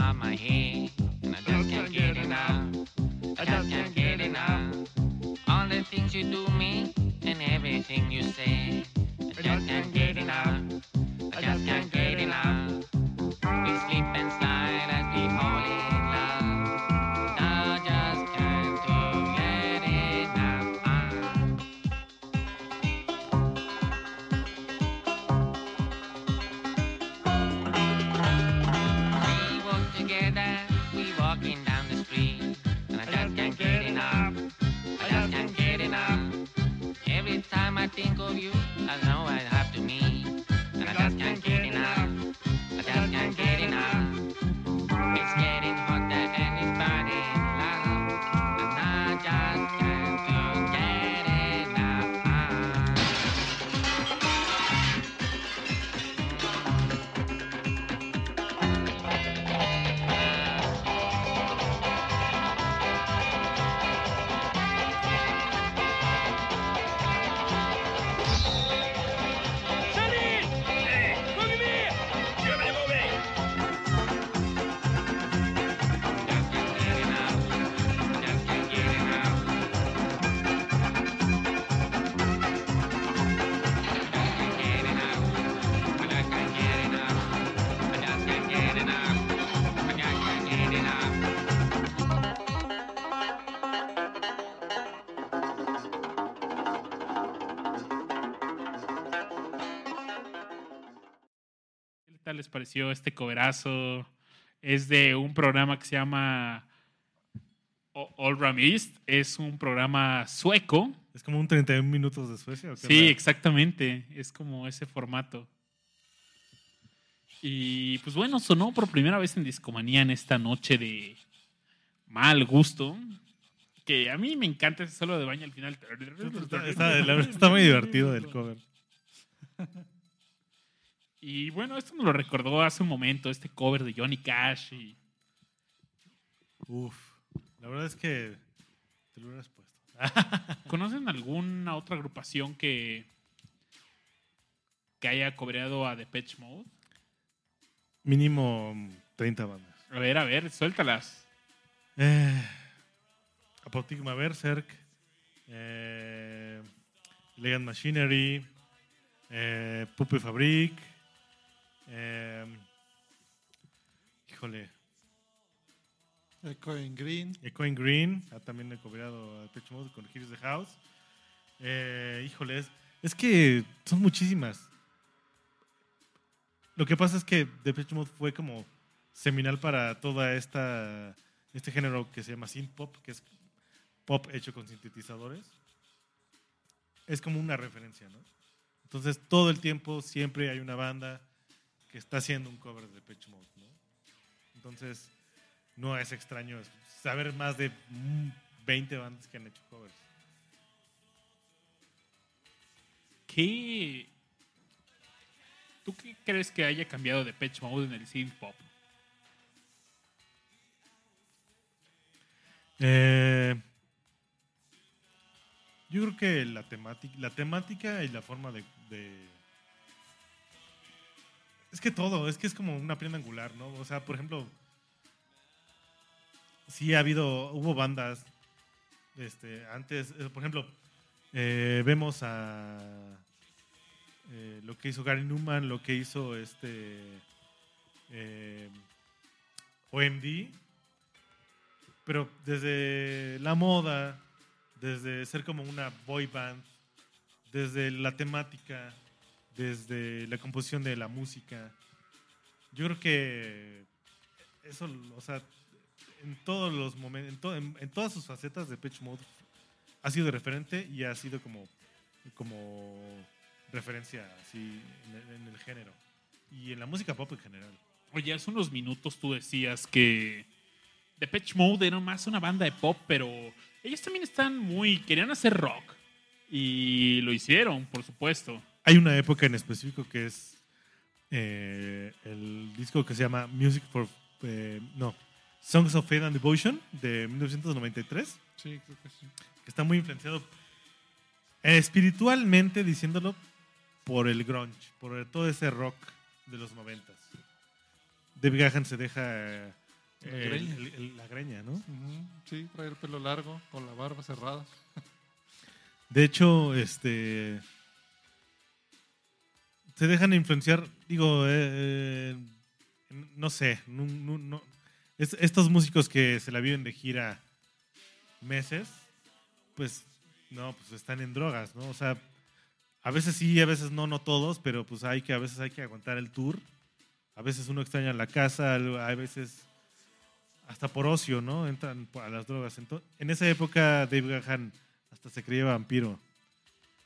On my head, and I just can't get enough. I just can't get enough. All the things you do me, and everything you say. I just can't get enough. I just can't get enough. We sleep and slide think of you, les pareció este coverazo? Es de un programa que se llama All Ram East. Es un programa sueco. Es como un 31 minutos de Suecia. ¿o qué Sí, exactamente. Es como ese formato. Y pues bueno, sonó por primera vez en Discomanía en esta noche de mal gusto. Que a mí me encanta ese solo de baño al final. Está, está- está muy divertido el cover. Y bueno, esto me lo recordó hace un momento, este cover de Johnny Cash. Y Uf. La verdad es que te lo hubieras puesto. ¿Conocen alguna otra agrupación que, que haya cobreado a Depeche Mode? Mínimo 30 bandas. A ver, a ver, suéltalas. Eh, Apotigma Berserk, eh, Legend Machinery, eh, Puppy Fabric, eh, híjole, Echo en Green. Echoing Green, ha también he cobrado a Depeche Mode con Here's the House. Eh, híjole, es, es que son muchísimas. Lo que pasa es que Depeche Mode fue como seminal para toda esta este género que se llama synth pop, que es pop hecho con sintetizadores. Es como una referencia, ¿no? Entonces todo el tiempo siempre hay una banda que está haciendo un cover de Depeche Mode, ¿no? Entonces no es extraño saber más de mm, 20 bandas que han hecho covers. ¿Qué, ¿Tú qué crees que haya cambiado Depeche Mode en el synth pop? Eh, yo creo que la temática, la temática y la forma de, de- Es que todo, es que es como una prenda angular, ¿no? O sea, por ejemplo, sí ha habido, hubo bandas, este, antes, eh, por ejemplo, eh, vemos a eh, lo que hizo Gary Newman, lo que hizo este eh, OMD, pero desde la moda, desde ser como una boy band, desde la temática, desde la composición de la música, yo creo que eso, o sea, en todos los momentos, en, to- en- en todas sus facetas de Pitch Mode ha sido referente y ha sido como, como referencia así en el, en el género y en la música pop en general. Oye, hace unos minutos tú decías que Depeche Mode era más una banda de pop, pero ellos también están muy... querían hacer rock. Y lo hicieron, por supuesto. Hay una época en específico que es eh, el disco que se llama Music for. eh, no, Songs of Faith and Devotion de 1993, Sí, creo que sí. que está muy influenciado eh, espiritualmente, diciéndolo, por el grunge, por todo ese rock de los 90. David Gahan se deja eh, La el- greña. el- el- la greña, ¿no? Sí, trae el pelo largo, con la barba cerrada. De hecho, este. Se dejan influenciar, digo, eh, eh, no sé, estos músicos que se la viven de gira meses, pues no, pues están en drogas, ¿no? O sea, a veces sí, a veces no, no todos, pero pues hay que, a veces hay que aguantar el tour. A veces uno extraña la casa, a veces hasta por ocio, ¿no? Entran a las drogas. Ento- en esa época Dave Gahan hasta se creía vampiro.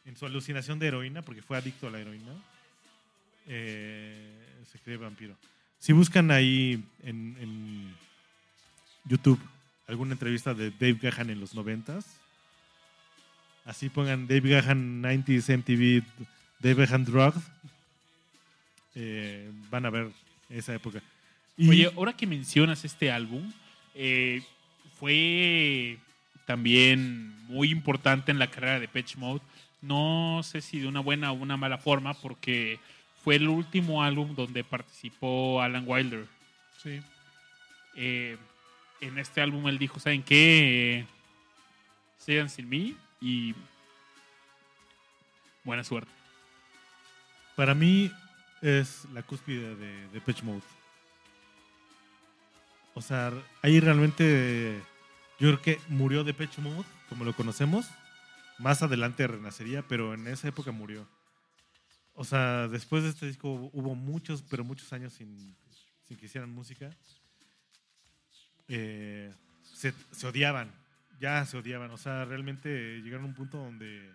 En su alucinación de heroína, porque fue adicto a la heroína, eh, se creía vampiro. Si buscan ahí en, YouTube alguna entrevista de Dave Gahan en los noventas, así pongan Dave Gahan 90s MTV, Dave Gahan Drugged, eh, van a ver esa época. Oye, ahora que mencionas este álbum, eh, fue también muy importante en la carrera de Pitch Mode. No sé si de una buena o una mala forma, porque fue el último álbum donde participó Alan Wilder. Sí. Eh, en este álbum él dijo, ¿saben qué? Eh, sigan sin mí y buena suerte. Para mí es la cúspide de, de Pitch Mode. O sea, ahí realmente yo creo que murió de Pitch Mode, como lo conocemos. Más adelante renacería, pero en esa época murió. O sea, después de este disco hubo muchos, pero muchos años sin, sin que hicieran música. Eh, se, se odiaban, ya se odiaban. O sea, realmente llegaron a un punto donde...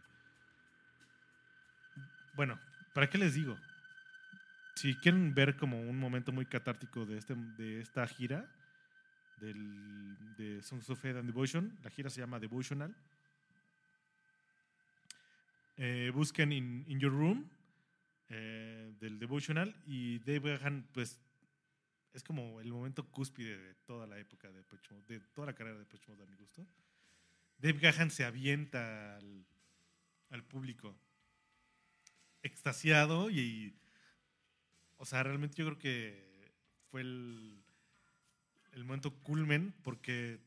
Bueno, ¿para qué les digo? Si quieren ver como un momento muy catártico de, este, de esta gira, del, de Songs of Faith and Devotion, la gira se llama Devotional. Eh, busquen in, In Your Room eh, del Devotional y Dave Gahan, pues es como el momento cúspide de toda la época de Depeche Mode, de toda la carrera de Depeche Mode a mi gusto. Dave Gahan se avienta al, al público extasiado y, y, o sea, realmente yo creo que fue el, el momento culmen porque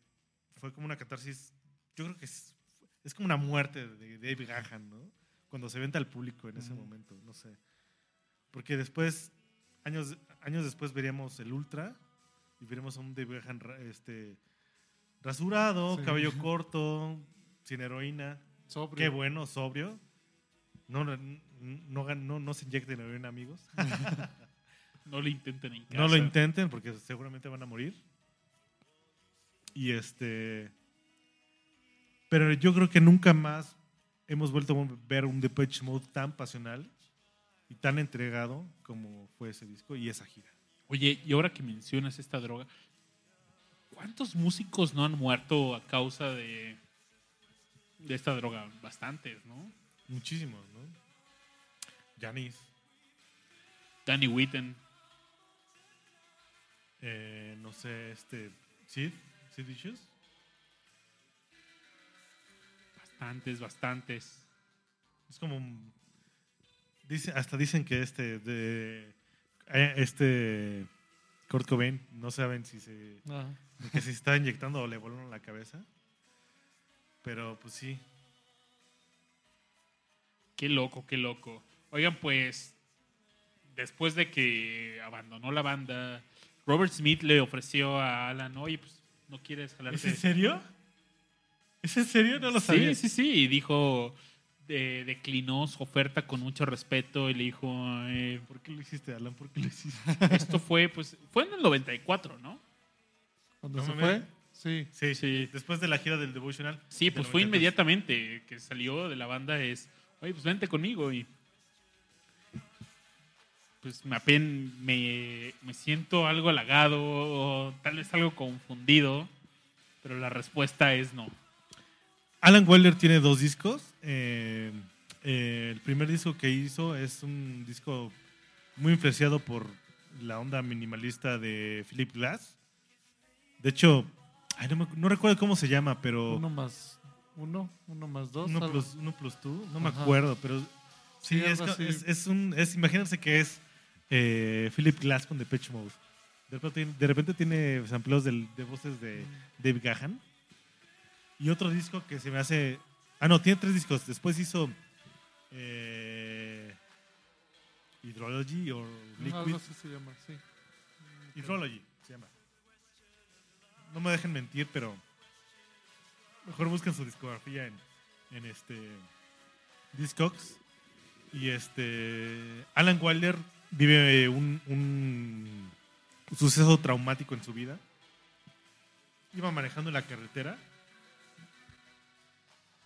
fue como una catarsis, yo creo que es, es como una muerte de Dave Gahan, ¿no? Cuando se venta al público en ese momento, no sé. Porque después, años, años después veríamos el Ultra y veremos a un Dave Gahan este, rasurado, Sí. cabello corto, sin heroína. Sobrio. Qué bueno, sobrio. No, no, no, no, no se inyecten heroína, amigos. No lo intenten en casa. No lo intenten porque seguramente van a morir. Y este. Pero yo creo que nunca más hemos vuelto a ver un Depeche Mode tan pasional y tan entregado como fue ese disco y esa gira. Oye, y ahora que mencionas esta droga, ¿cuántos músicos no han muerto a causa de, de esta droga? Bastantes, ¿no? Muchísimos, ¿no? Janis, Danny Whitten, eh, no sé, este. Sid, Sid Vicious. bastantes, bastantes. Es como. un- Dice, hasta dicen que este. De, eh, este. Kurt Cobain, no saben si se. Que se está inyectando o le volaron la cabeza. Pero pues sí. Qué loco, qué loco. Oigan, pues, después de que abandonó la banda, Robert Smith le ofreció a Alan, oye, pues, ¿no quieres ¿Es jalarte? en serio? ¿Es en serio? No lo Sí, sabía. sí, sí. Y dijo, de- declinó su oferta con mucho respeto y le dijo, eh, ¿Por qué lo hiciste, Alan? ¿Por qué lo hiciste? esto fue, pues, fue en el 94, ¿no? Cuando No se fue, sí. Sí, Sí. Después de la gira del Devotional. Sí, pues fue 93. inmediatamente que salió de la banda es, oye, pues vente conmigo y pues me apen, me, me siento algo halagado, o tal vez algo confundido, pero la respuesta es no. Alan Wilder tiene dos discos. Eh, eh, el primer disco que hizo es un disco muy influenciado por la onda minimalista de Philip Glass. De hecho, ay, no, me- no recuerdo cómo se llama, pero Uno más uno, uno más dos. uno plus, uno plus two, no me acuerdo, pero sí, Sí, es, es, es un, es, imagínense que es eh, Philip Glass con Depeche Mode. De repente, de repente tiene sampleos de voces de Dave Gahan. Y otro disco que se me hace... Ah, no, tiene tres discos. Después hizo eh, Hydrology o Liquid. Algo así se llama, sí. Hydrology se llama. No me dejen mentir, pero mejor busquen su discografía en, en este Discogs. Y este Alan Wilder vive un, un suceso traumático en su vida. Iba manejando en la carretera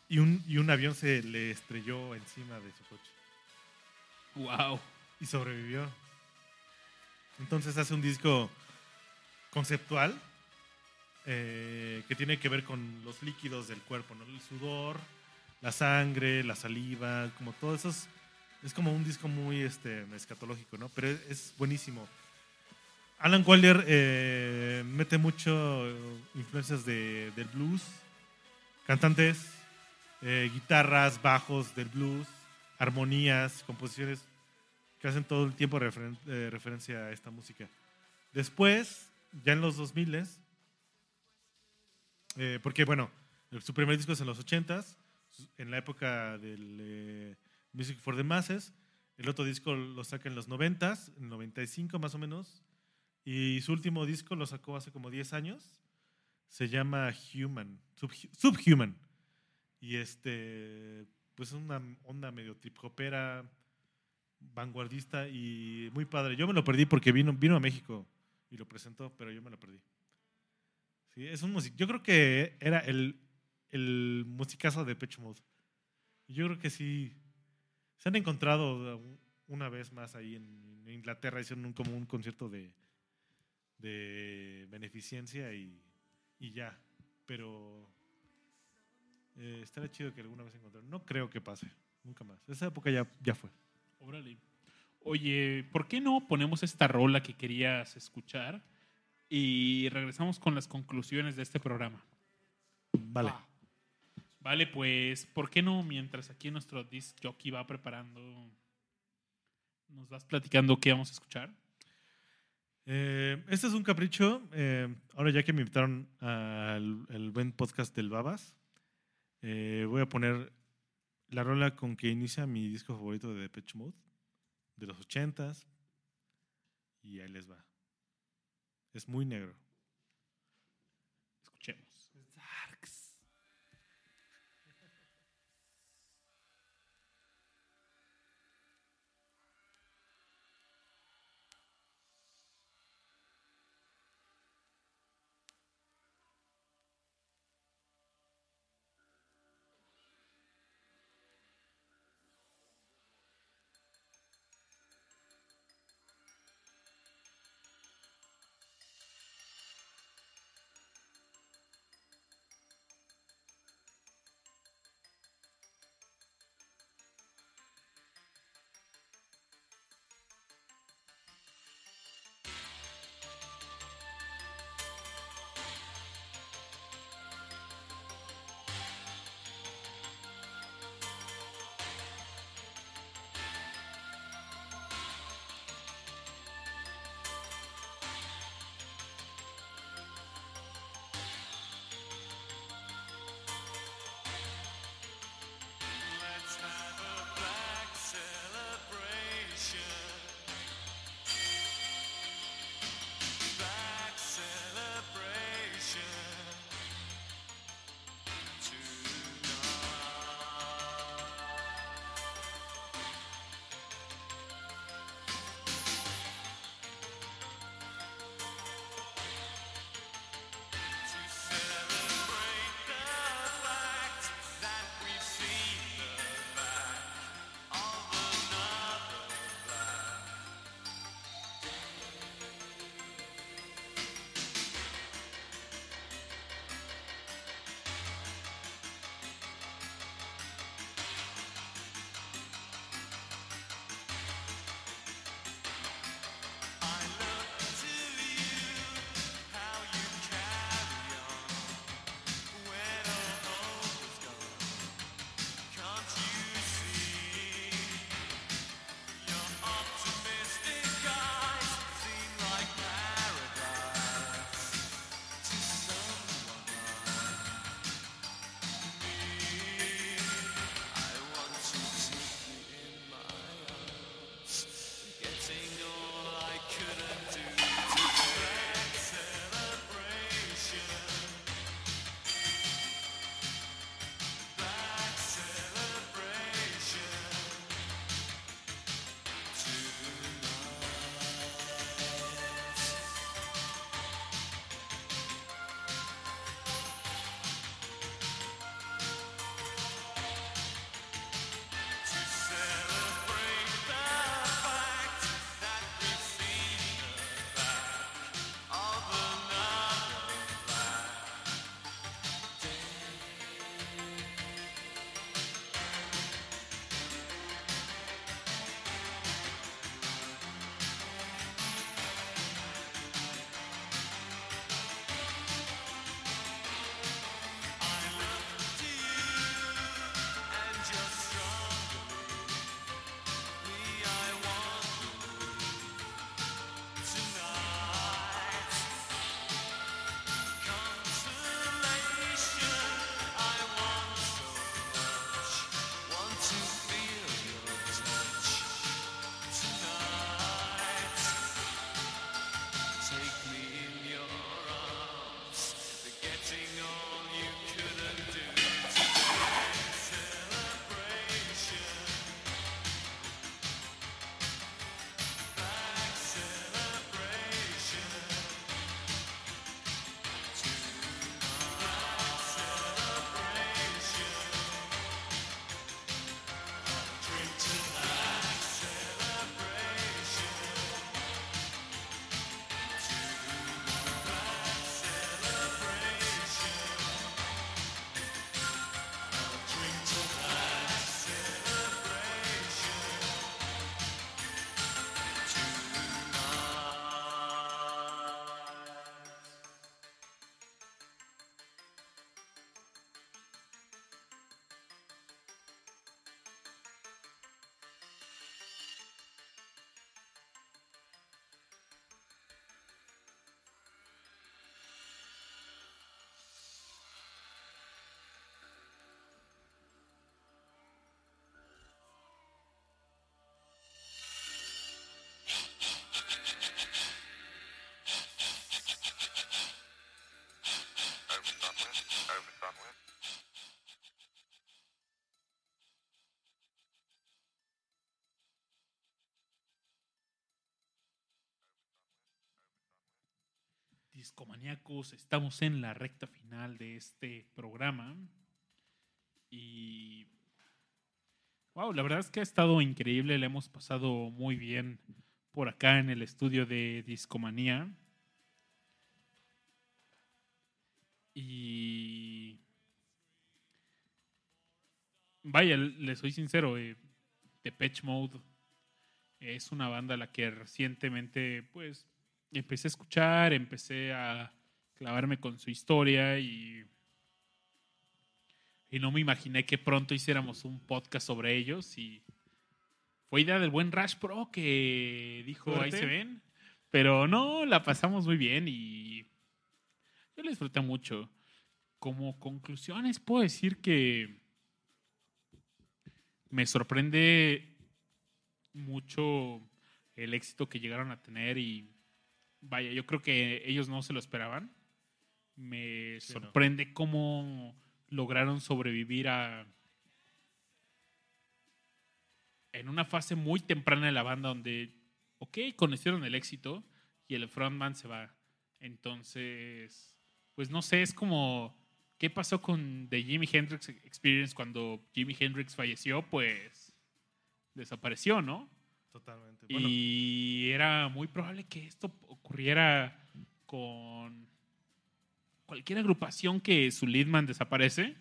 y un, y un avión se le estrelló encima de su coche Wow. y sobrevivió. Entonces hace un disco conceptual eh, que tiene que ver con los líquidos del cuerpo, ¿no? El sudor, la sangre, la saliva, como todo eso es, es como un disco muy este, escatológico, ¿no? Pero es, es buenísimo. Alan Wilder eh, mete mucho eh, influencias de, del blues, cantantes, eh, guitarras, bajos del blues, armonías, composiciones que hacen todo el tiempo eh, referencia a esta música. Después, ya en los 2000 eh, porque bueno, su primer disco es en los 80s, su- en la época del eh, Music for the Masses. El otro disco lo saca en los 90s, en el 95 más o menos. Y su último disco lo sacó hace como 10 años. Se llama Human, Subhu- Subhuman. Y este, pues es una onda medio trip hopera, vanguardista y muy padre. Yo me lo perdí porque vino, vino a México y lo presentó, pero yo me lo perdí. Sí, es un music. Yo creo que era el, el musicazo de Pitch Mode. Yo creo que sí. Se han encontrado una vez más ahí en Inglaterra, hicieron un, como un concierto de, de beneficencia y, y ya. Pero eh, estaría chido que alguna vez se encontraran. No creo que pase, nunca más. Esa época ya, ya fue. Órale. Oye, ¿por qué no ponemos esta rola que querías escuchar y regresamos con las conclusiones de este programa? Vale. Va. Vale, pues, ¿por qué no mientras aquí nuestro disc jockey va preparando, nos vas platicando qué vamos a escuchar? Eh, este es un capricho. eh, ahora ya que me invitaron al el buen podcast del Babas, eh, voy a poner la rola con que inicia mi disco favorito de Depeche Mode, de los ochentas. Y ahí les va. Es muy negro. Discomaníacos, estamos en la recta final de este programa. Y. Wow, la verdad es que ha estado increíble. Le hemos pasado muy bien por acá en el estudio de Discomanía. Y. Vaya, le soy sincero, eh, Depeche Mode es una banda a la que recientemente, pues, empecé a escuchar, empecé a clavarme con su historia y. Y no me imaginé que pronto hiciéramos un podcast sobre ellos y fue idea del buen Rash Pro que dijo, ahí se ven. Pero no, la pasamos muy bien y yo la disfruté mucho. Como conclusiones puedo decir que me sorprende mucho el éxito que llegaron a tener y vaya, yo creo que ellos no se lo esperaban. Me Sí, no. sorprende cómo lograron sobrevivir a en una fase muy temprana de la banda donde, ok, conocieron el éxito y el frontman se va. Entonces, pues no sé, es como, ¿qué pasó con The Jimi Hendrix Experience cuando Jimi Hendrix falleció? Pues desapareció, ¿no? Totalmente. Bueno, Y era muy probable que esto ocurriera con cualquier agrupación que su leadman desaparece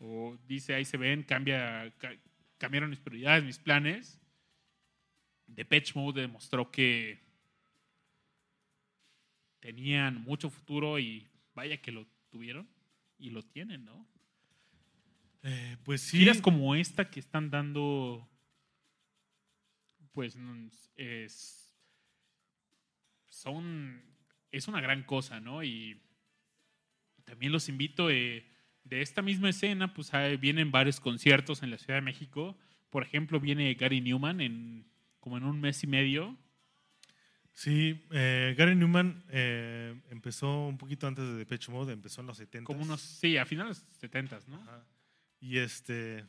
o dice ahí se ven, cambia, ca- cambiaron mis prioridades, mis planes. Depeche Mode demostró que tenían mucho futuro y vaya que lo tuvieron y lo tienen, ¿no? eh, pues sí. giras como esta que están dando, pues es, son, es una gran cosa, ¿no? Y también los invito eh, de esta misma escena, pues ah, vienen varios conciertos en la Ciudad de México. Por ejemplo, viene Gary Newman en como en un mes y medio. Sí, eh, Gary Newman eh, empezó un poquito antes de Depeche Mode, empezó en los 70. Como unos, sí, a finales de los 70, ¿no? Ajá. Y este,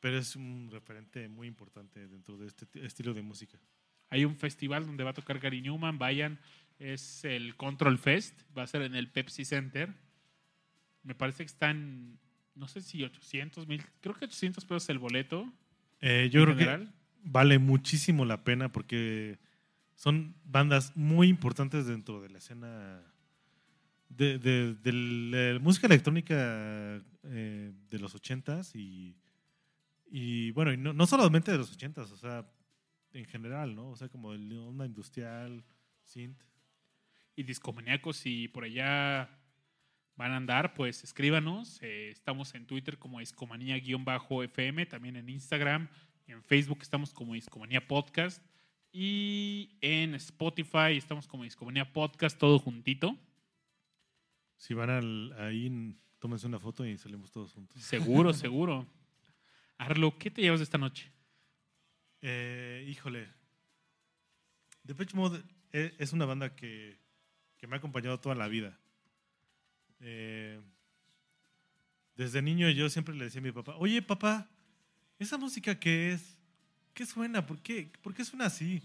pero es un referente muy importante dentro de este estilo de música. Hay un festival donde va a tocar Gary Newman, vayan, es el Control Fest, va a ser en el Pepsi Center. Me parece que están, no sé si 800 mil, creo que 800 pesos el boleto. Eh, yo creo general. que vale muchísimo la pena porque son bandas muy importantes dentro de la escena de, de- de la música electrónica eh, de los ochentas y, y bueno, y no, no solamente de los ochentas, o sea, en general, ¿no? O sea, como el onda industrial, synth. y discomaníacos si por allá van a andar, pues escríbanos. Eh, estamos en Twitter como discomanía-fm, también en Instagram, en Facebook estamos como Discomanía Podcast y en Spotify estamos como Discomanía Podcast, todo juntito. Si van al, ahí, tómense una foto y salimos todos juntos. Seguro, seguro. Arlo, ¿qué te llevas de esta noche? Eh, híjole. Depeche Mode e- es una banda que, que me ha acompañado toda la vida. Eh, desde niño yo siempre le decía a mi papá, oye papá, ¿esa música qué es? ¿Qué suena? ¿Por qué, ¿Por qué suena así?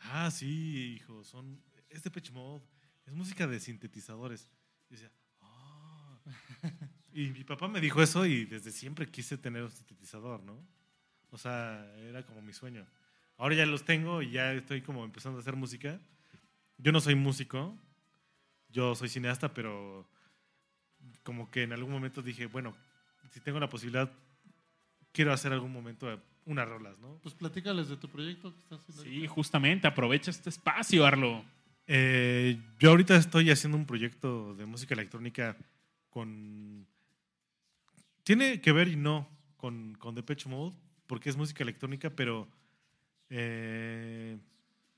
Ah, sí, hijo, son, es Depeche Mode, es música de sintetizadores. Y decía, "Ah". Y mi papá me dijo eso y desde siempre quise tener un sintetizador, ¿no? O sea, era como mi sueño. Ahora ya los tengo y ya estoy como empezando a hacer música. Yo no soy músico, yo soy cineasta, pero como que en algún momento dije, bueno, si tengo la posibilidad, quiero hacer algún momento unas rolas, ¿no? Pues platícales de tu proyecto que estás haciendo. Sí, justamente, aprovecha este espacio, Arlo. Eh, yo ahorita estoy haciendo un proyecto de música electrónica con... Tiene que ver y no con, con Depeche Mode, porque es música electrónica, pero eh,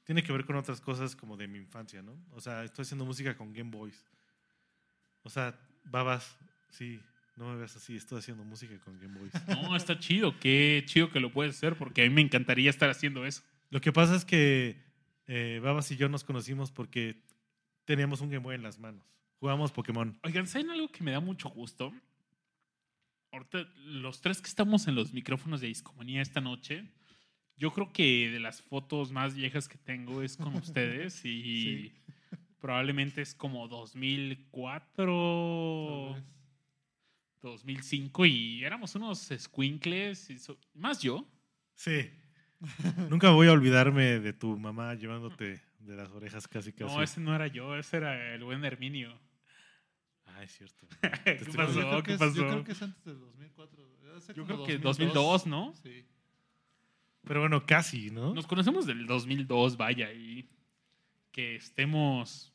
tiene que ver con otras cosas como de mi infancia, ¿no? O sea, estoy haciendo música con Game Boys. O sea, babas, sí, no me veas así, estoy haciendo música con Game Boys. No, está chido, qué chido que lo puedes hacer, porque a mí me encantaría estar haciendo eso. Lo que pasa es que eh, Babas y yo nos conocimos porque teníamos un Game Boy en las manos. Jugábamos Pokémon. Oigan, ¿saben algo que me da mucho gusto? Ahorita, los tres que estamos en los micrófonos de Discomanía esta noche, yo creo que de las fotos más viejas que tengo es con ustedes y probablemente es como 2004, Tal vez. 2005 y éramos unos squinkles, so- más yo. Sí. Nunca voy a olvidarme de tu mamá llevándote de las orejas casi casi. No, ese no era yo, ese era el buen Herminio. Ah, es cierto. ¿Qué pasó? Yo creo, ¿Qué que es, pasó? yo creo que es antes del 2004. hace Yo creo que 2002, ¿no? Sí. Pero bueno, casi, ¿no? Nos conocemos del 2002, vaya, y que estemos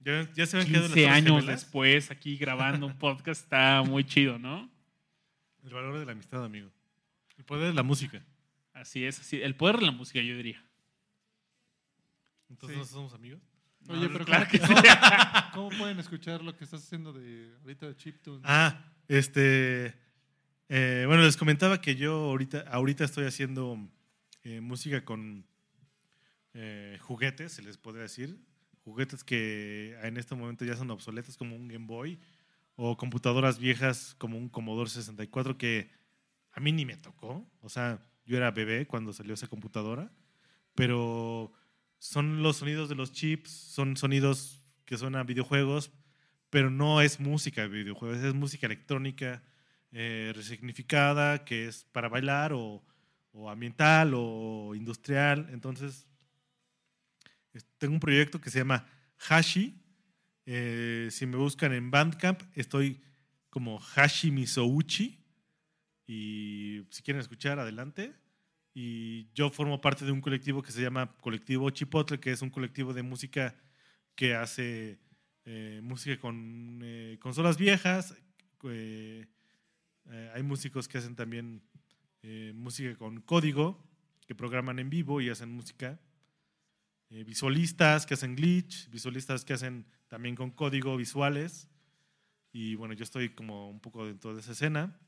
Ya, ya se habían quedado las 15 Torres años Gemelas. después aquí grabando un podcast está muy chido, ¿no? El valor de la amistad, amigo. El poder de la música. Así es, así. El poder de la música, yo diría. Entonces, Sí. ¿no somos amigos? Oye, pero claro ¿cómo, que sí. ¿cómo pueden escuchar lo que estás haciendo de ahorita de chiptune? Ah, este. eh, bueno, les comentaba que yo ahorita, ahorita estoy haciendo eh, música con eh, juguetes, se les podría decir. Juguetes que en este momento ya son obsoletos, como un Game Boy, o computadoras viejas como un Commodore 64, que a mí ni me tocó. O sea, yo era bebé cuando salió esa computadora, pero son los sonidos de los chips, son sonidos que suenan a videojuegos, pero no es música de videojuegos, es música electrónica eh, resignificada, que es para bailar o, ambiental o industrial. Entonces, es- tengo un proyecto que se llama Hashi. Eh, si me buscan en Bandcamp, estoy como Hashi Misouchi. Y si quieren escuchar, adelante. Y yo formo parte de un colectivo que se llama Colectivo Chipotle, que es un colectivo de música que hace eh, música con eh, consolas viejas. eh, hay músicos que hacen también música con código, que programan en vivo y hacen música. visualistas que hacen glitch, visualistas que hacen también con código visuales. Y bueno, yo estoy como un poco dentro de esa escena.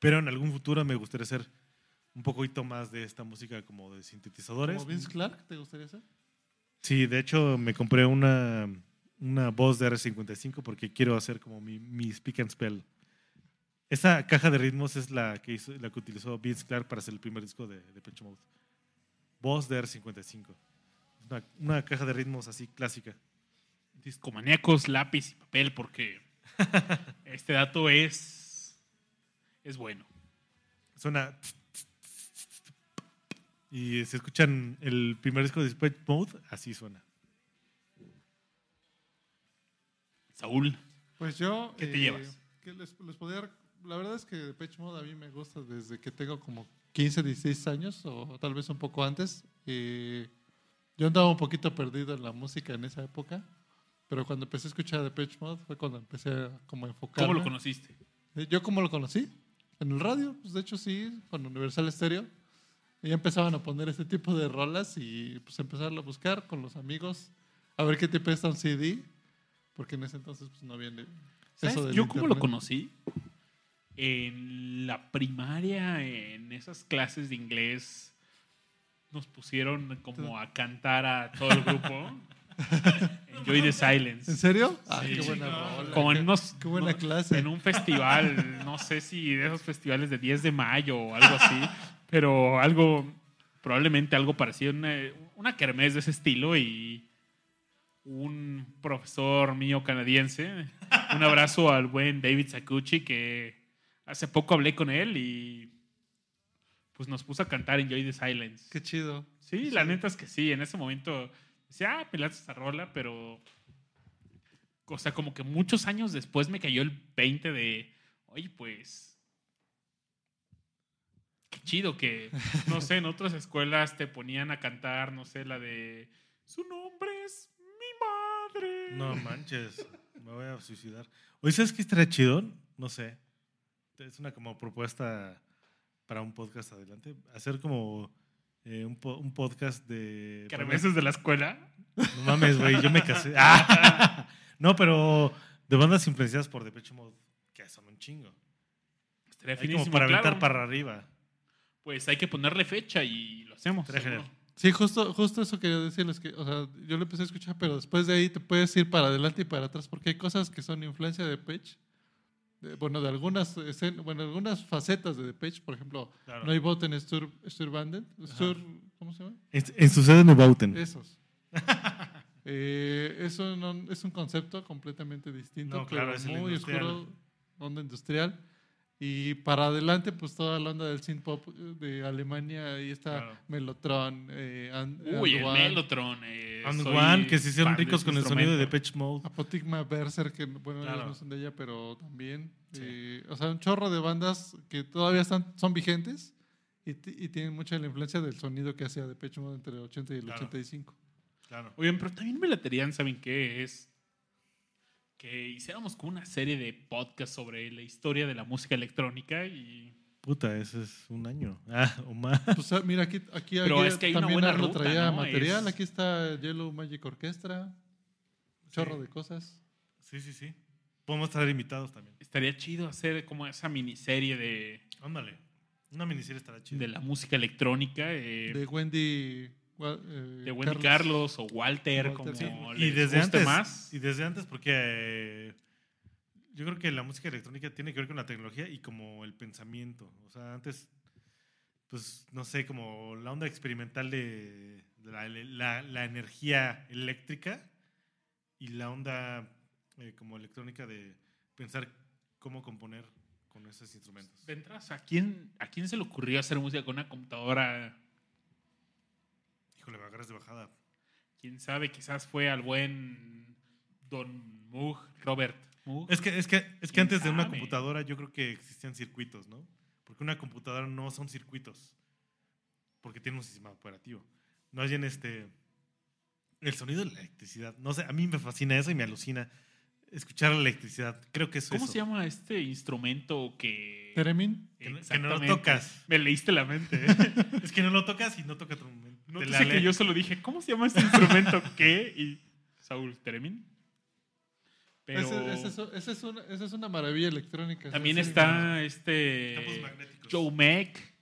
Pero en algún futuro me gustaría hacer un poquito más de esta música como de sintetizadores. ¿Como Vince Clark te gustaría ser? Sí, de hecho me compré una, una voz de R55 porque quiero hacer como mi, mi speak and spell. Esa caja de ritmos es la que, hizo, la que utilizó Vince Clark para hacer el primer disco de, de Pecho Mode. Voz de R55. Una, una caja de ritmos así clásica. Discomaníacos, lápiz y papel, porque este dato es. es bueno. Suena. Y si escuchan el primer disco de Speech Mode, así suena. Saúl, Pues yo. ¿Qué te llevas? que les, les podría- la verdad es que Depeche Mode a mí me gusta desde que tengo como 15, 16 años o tal vez un poco antes. Eh, yo andaba un poquito perdido en la música en esa época, pero cuando empecé a escuchar Depeche Mode fue cuando empecé a como enfocarme. ¿cómo lo conociste? Eh, ¿Yo cómo lo conocí? En el radio, pues de hecho sí, con Universal Stereo. Y empezaban a poner este tipo de rolas y pues empezarlo a buscar con los amigos, a ver qué te presta un CD, porque en ese entonces pues no había ni- ¿Sabes eso yo cómo lo conocí? En la primaria, en esas clases de inglés, nos pusieron como a cantar a todo el grupo. Enjoy the ¿En Silence. serio? Ah, Sí. qué buena rola. Como en unos- qué buena no- clase. En un festival, no sé si de esos festivales de 10 de mayo o algo así, pero algo, probablemente algo parecido, una, una kermés de ese estilo y un profesor mío canadiense. Un abrazo al buen David Sakuchi que hace poco hablé con él y pues nos puso a cantar Enjoy the Silence. Qué chido. Sí, la neta es que sí, en ese momento decía, ah, me late esta rola, pero. O sea, como que muchos años después me cayó el 20 de, oye, pues. Qué chido que, no sé, en otras escuelas te ponían a cantar, no sé, la de. Su nombre es mi madre. No manches, me voy a suicidar. Oye, ¿sabes qué estaría chido? No sé. Es una como propuesta para un podcast adelante. Hacer como eh, un, po- un podcast de... Kermeses de la escuela. No mames, güey, yo me casé. Ah. No, pero de bandas influenciadas por Depeche Mode, que son un chingo. Estaría Hay como finísimo, para claro. aventar para arriba. Pues hay que ponerle fecha y lo hacemos. Sí, justo, justo eso quería decirles que, o sea, yo lo empecé a escuchar, pero después de ahí te puedes ir para adelante y para atrás, porque hay cosas que son influencia de. De- bueno, de algunas bueno, algunas facetas de Depeche, por ejemplo, Claro. No hay voto en Stur, Stur Bandit, Stur, ¿cómo se llama? En, en su sede en Ubauten. Esos. Eh, es, un, es un concepto completamente distinto, No, claro, pero es muy oscuro, onda industrial. Y para adelante, pues toda la onda del synth pop de Alemania, ahí está Claro. Mellotron, eh, And- Uy, el And One, Mellotron. eh, And One, que se hicieron ricos con el sonido de. Depeche Mode. Apotigma Berserk, que bueno, ellos Claro. no son de ella, pero también. Sí. eh, o sea, un chorro de bandas que todavía están, son vigentes y, y tienen mucha la influencia del sonido que hacía Depeche Mode entre el 80 y el Claro. 85. Claro. Oigan, pero también me laterían, ¿saben qué? Es que hiciéramos como una serie de podcasts sobre la historia de la música electrónica y... Puta, ese es un año. Ah, o más. Pues mira, aquí, aquí Pero aquí es que hay una también buena Arlo ruta, traía ¿no? material. Es- Aquí está Yellow Magic Orchestra, un chorro Sí. de cosas. Sí, sí, sí. Podemos traer invitados también. Estaría chido hacer como esa miniserie de, Ándale. Una miniserie estará chida. de la música electrónica eh, De Wendy. Gua- eh, de Wendy Carlos, o Walter, Walter, como sí. y desde guste antes más. y desde antes porque eh, yo creo que la música electrónica tiene que ver con la tecnología y como el pensamiento o sea antes pues no sé como la onda experimental de, de la, la- la energía eléctrica y la onda eh, como electrónica de pensar cómo componer con esos instrumentos De ¿a quién, ¿a quién se le ocurrió hacer música con una computadora? Híjole me agarras de bajada Quién sabe, quizás fue al buen Don Moog, Robert Moog. Es que, es que, es que ¿Quién antes de una computadora yo creo que existían circuitos, ¿no? Porque una computadora no son circuitos, porque tiene un sistema operativo. No hay en este... El sonido de la electricidad. No sé, a mí me fascina eso y me alucina escuchar la electricidad. Creo que es ¿Cómo eso. se llama este instrumento que... Teremin. Que no- lo tocas. Me leíste la mente. ¿eh? Es que no lo tocas y no toca momento. No De sé la que yo solo dije, ¿cómo se llama este instrumento? ¿Qué? Y Saúl Teremin. Pero es- esa es, una, esa es una maravilla electrónica. también está este. Joe Mac.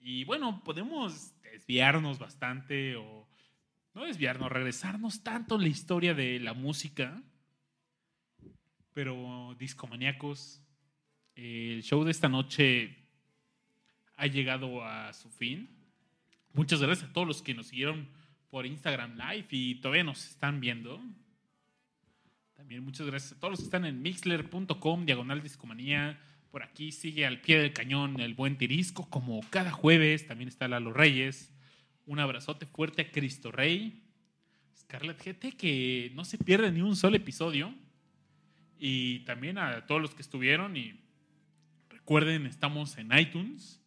Y bueno, podemos desviarnos bastante o no desviarnos, regresarnos tanto en la historia de la música. Pero discomaníacos, el show de esta noche ha llegado a su fin. Muchas gracias a todos los que nos siguieron por Instagram Live y todavía nos están viendo. También muchas gracias a todos los que están en mixler.com, diagonal discomanía. Por aquí sigue al pie del cañón el buen Tirisco, como cada jueves. También está Lalo Reyes. Un abrazote fuerte a Cristo Rey. Scarlett GT, que no se pierde ni un solo episodio. Y también a todos los que estuvieron. Y recuerden, estamos en iTunes.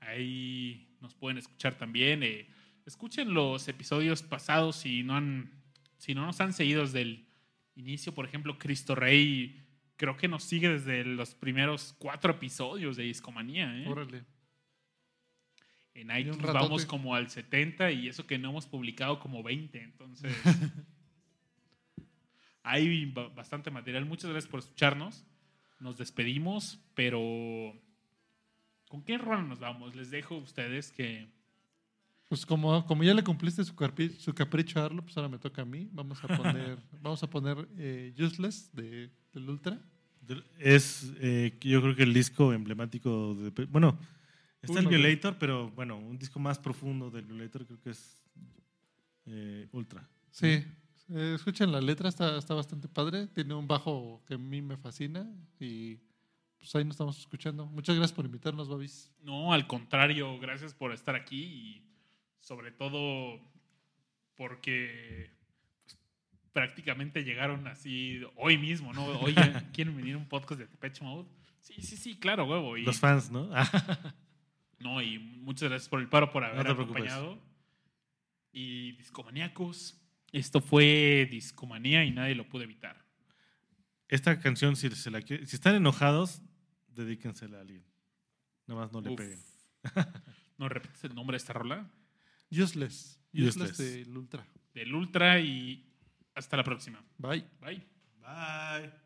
Ahí nos pueden escuchar también. Eh, escuchen los episodios pasados si no han, si no nos han seguido desde el inicio. Por ejemplo, Cristo Rey creo que nos sigue desde los primeros cuatro episodios de Discomanía. ¿eh? Órale. En un iTunes vamos como al 70 y eso que no hemos publicado como 20. Entonces, hay ba- bastante material. Muchas gracias por escucharnos. Nos despedimos, pero ¿con qué rol nos vamos? Les dejo a ustedes que... Pues como, como ya le cumpliste su, carpi- su capricho a Arlo, pues ahora me toca a mí. Vamos a poner, vamos a poner eh, Useless de, del Ultra. Es, eh, yo creo que el disco emblemático de... Bueno, está el Violator, pero bueno, un disco más profundo del Violator creo que es eh, Ultra. Sí. Eh, escuchen la letra, está, está bastante padre. Tiene un bajo que a mí me fascina y pues ahí nos estamos escuchando. Muchas gracias por invitarnos, Babis. No, al contrario, gracias por estar aquí y sobre todo porque pues, prácticamente llegaron así hoy mismo, ¿no? Oye, ¿quieren venir a un podcast de Depeche Mode? Sí, sí, sí, claro, huevo. Y, Los fans, ¿no? no, y muchas gracias por el paro, por haber preocupes. acompañado. Y discomaníacos, esto fue discomanía y nadie lo pudo evitar. Esta canción, si, se la si están enojados, dedíquensela a alguien. Nada más no le Uf. peguen. ¿No repites el nombre de esta rola? Useless. Useless, Useless. del Ultra. Del Ultra y hasta la próxima. Bye. Bye. Bye.